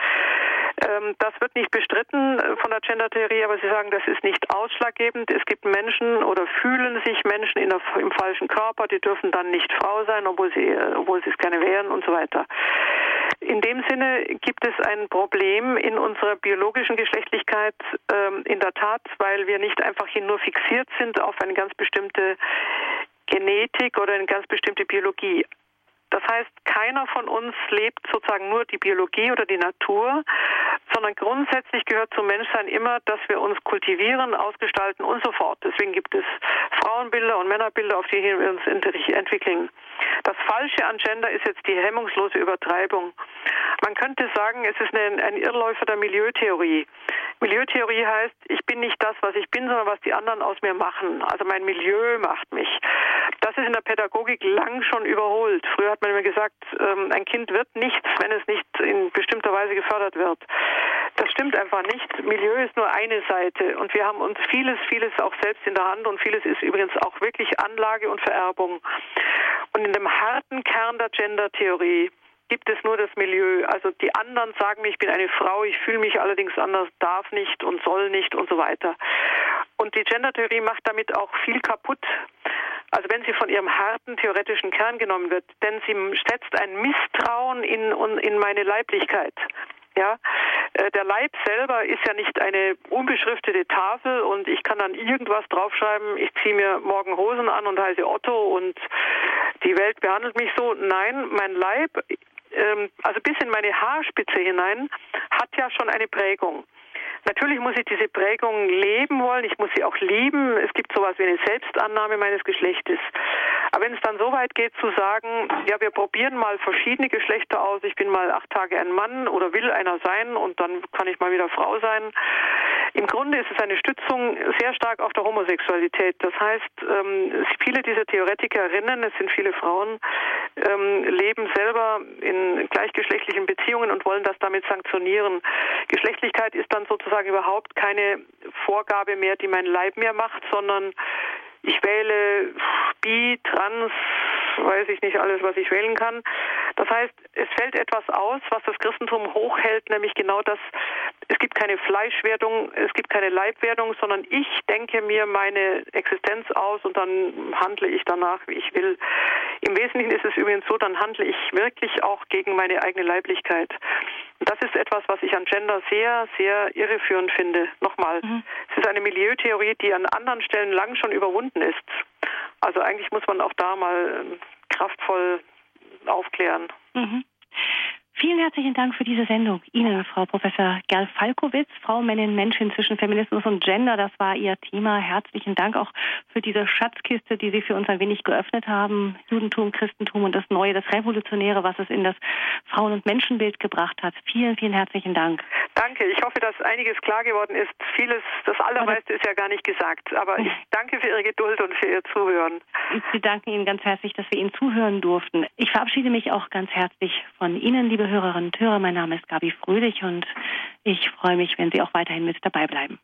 Ähm, das wird nicht bestritten äh, von der Gender-Theorie, aber Sie sagen, das ist nicht ausschlaggebend. Es gibt Menschen oder fühlen sich Menschen in der, im falschen Körper, die dürfen dann nicht Frau sein, obwohl sie, äh, obwohl sie es gerne wären und so weiter. In dem Sinne gibt es ein Problem in unserer biologischen Geschlechtlichkeit ähm, in der Tat, weil wir nicht einfach hier nur fixiert sind auf eine ganz bestimmte Genetik oder eine ganz bestimmte Biologie. Das heißt, keiner von uns lebt sozusagen nur die Biologie oder die Natur, sondern grundsätzlich gehört zum Menschsein immer, dass wir uns kultivieren, ausgestalten und so fort. Deswegen gibt es Frauenbilder und Männerbilder, auf die wir uns entwickeln. Das Falsche an Gender ist jetzt die hemmungslose Übertreibung. Man könnte sagen, es ist ein, ein Irrläufer der Milieutheorie. Milieutheorie heißt, ich bin nicht das, was ich bin, sondern was die anderen aus mir machen. Also mein Milieu macht mich. Das ist in der Pädagogik lang schon überholt. Früher hat man immer gesagt, ähm, ein Kind wird nichts, wenn es nicht in bestimmter Weise gefördert wird. Das stimmt einfach nicht. Milieu ist nur eine Seite und wir haben uns vieles, vieles auch selbst in der Hand und vieles ist übrigens auch wirklich Anlage und Vererbung. Und in dem harten Kern der Gender-Theorie gibt es nur das Milieu. Also die anderen sagen mir, ich bin eine Frau, ich fühle mich allerdings anders, darf nicht und soll nicht und so weiter. Und die Gender-Theorie macht damit auch viel kaputt. Also wenn sie von ihrem harten theoretischen Kern genommen wird, denn sie setzt ein Misstrauen in, in meine Leiblichkeit. Ja, äh, der Leib selber ist ja nicht eine unbeschriftete Tafel und ich kann dann irgendwas draufschreiben, ich ziehe mir morgen Hosen an und heiße Otto und die Welt behandelt mich so. Nein, mein Leib, ähm, also bis in meine Haarspitze hinein, hat ja schon eine Prägung. Natürlich muss ich diese Prägung leben wollen, ich muss sie auch lieben. Es gibt sowas wie eine Selbstannahme meines Geschlechtes. Aber wenn es dann so weit geht zu sagen, ja, wir probieren mal verschiedene Geschlechter aus, ich bin mal acht Tage ein Mann oder will einer sein und dann kann ich mal wieder Frau sein. Im Grunde ist es eine Stützung sehr stark auf der Homosexualität. Das heißt, ähm, viele dieser Theoretikerinnen, es sind viele Frauen, ähm, leben selber in gleichgeschlechtlichen Beziehungen und wollen das damit sanktionieren. Geschlechtlichkeit ist dann sozusagen überhaupt keine Vorgabe mehr, die mein Leib mir macht, sondern ich wähle bi, trans, weiß ich nicht alles, was ich wählen kann. Das heißt, es fällt etwas aus, was das Christentum hochhält, nämlich genau das, es gibt keine Fleischwerdung, es gibt keine Leibwerdung, sondern ich denke mir meine Existenz aus und dann handle ich danach, wie ich will. Im Wesentlichen ist es übrigens so, dann handle ich wirklich auch gegen meine eigene Leiblichkeit. Und das ist etwas, was ich an Gender sehr, sehr irreführend finde. Nochmal, mhm. es ist eine Milieutheorie, die an anderen Stellen lang schon überwunden ist. Also eigentlich muss man auch da mal ähm, kraftvoll aufklären. Mhm. Vielen herzlichen Dank für diese Sendung. Ihnen, Frau Professor Gerl Falkowitz, Frau, Männin, Menschen zwischen Feminismus und Gender, das war Ihr Thema. Herzlichen Dank auch für diese Schatzkiste, die Sie für uns ein wenig geöffnet haben. Judentum, Christentum und das Neue, das Revolutionäre, was es in das Frauen- und Menschenbild gebracht hat. Vielen, vielen herzlichen Dank. Danke. Ich hoffe, dass einiges klar geworden ist. Vieles, das Allermeiste ist ja gar nicht gesagt. Aber ich [laughs] danke für Ihre Geduld und für Ihr Zuhören. Wir danken Ihnen ganz herzlich, dass wir Ihnen zuhören durften. Ich verabschiede mich auch ganz herzlich von Ihnen, liebe Hörerinnen und Hörer. Mein Name ist Gabi Fröhlich und ich freue mich, wenn Sie auch weiterhin mit dabei bleiben.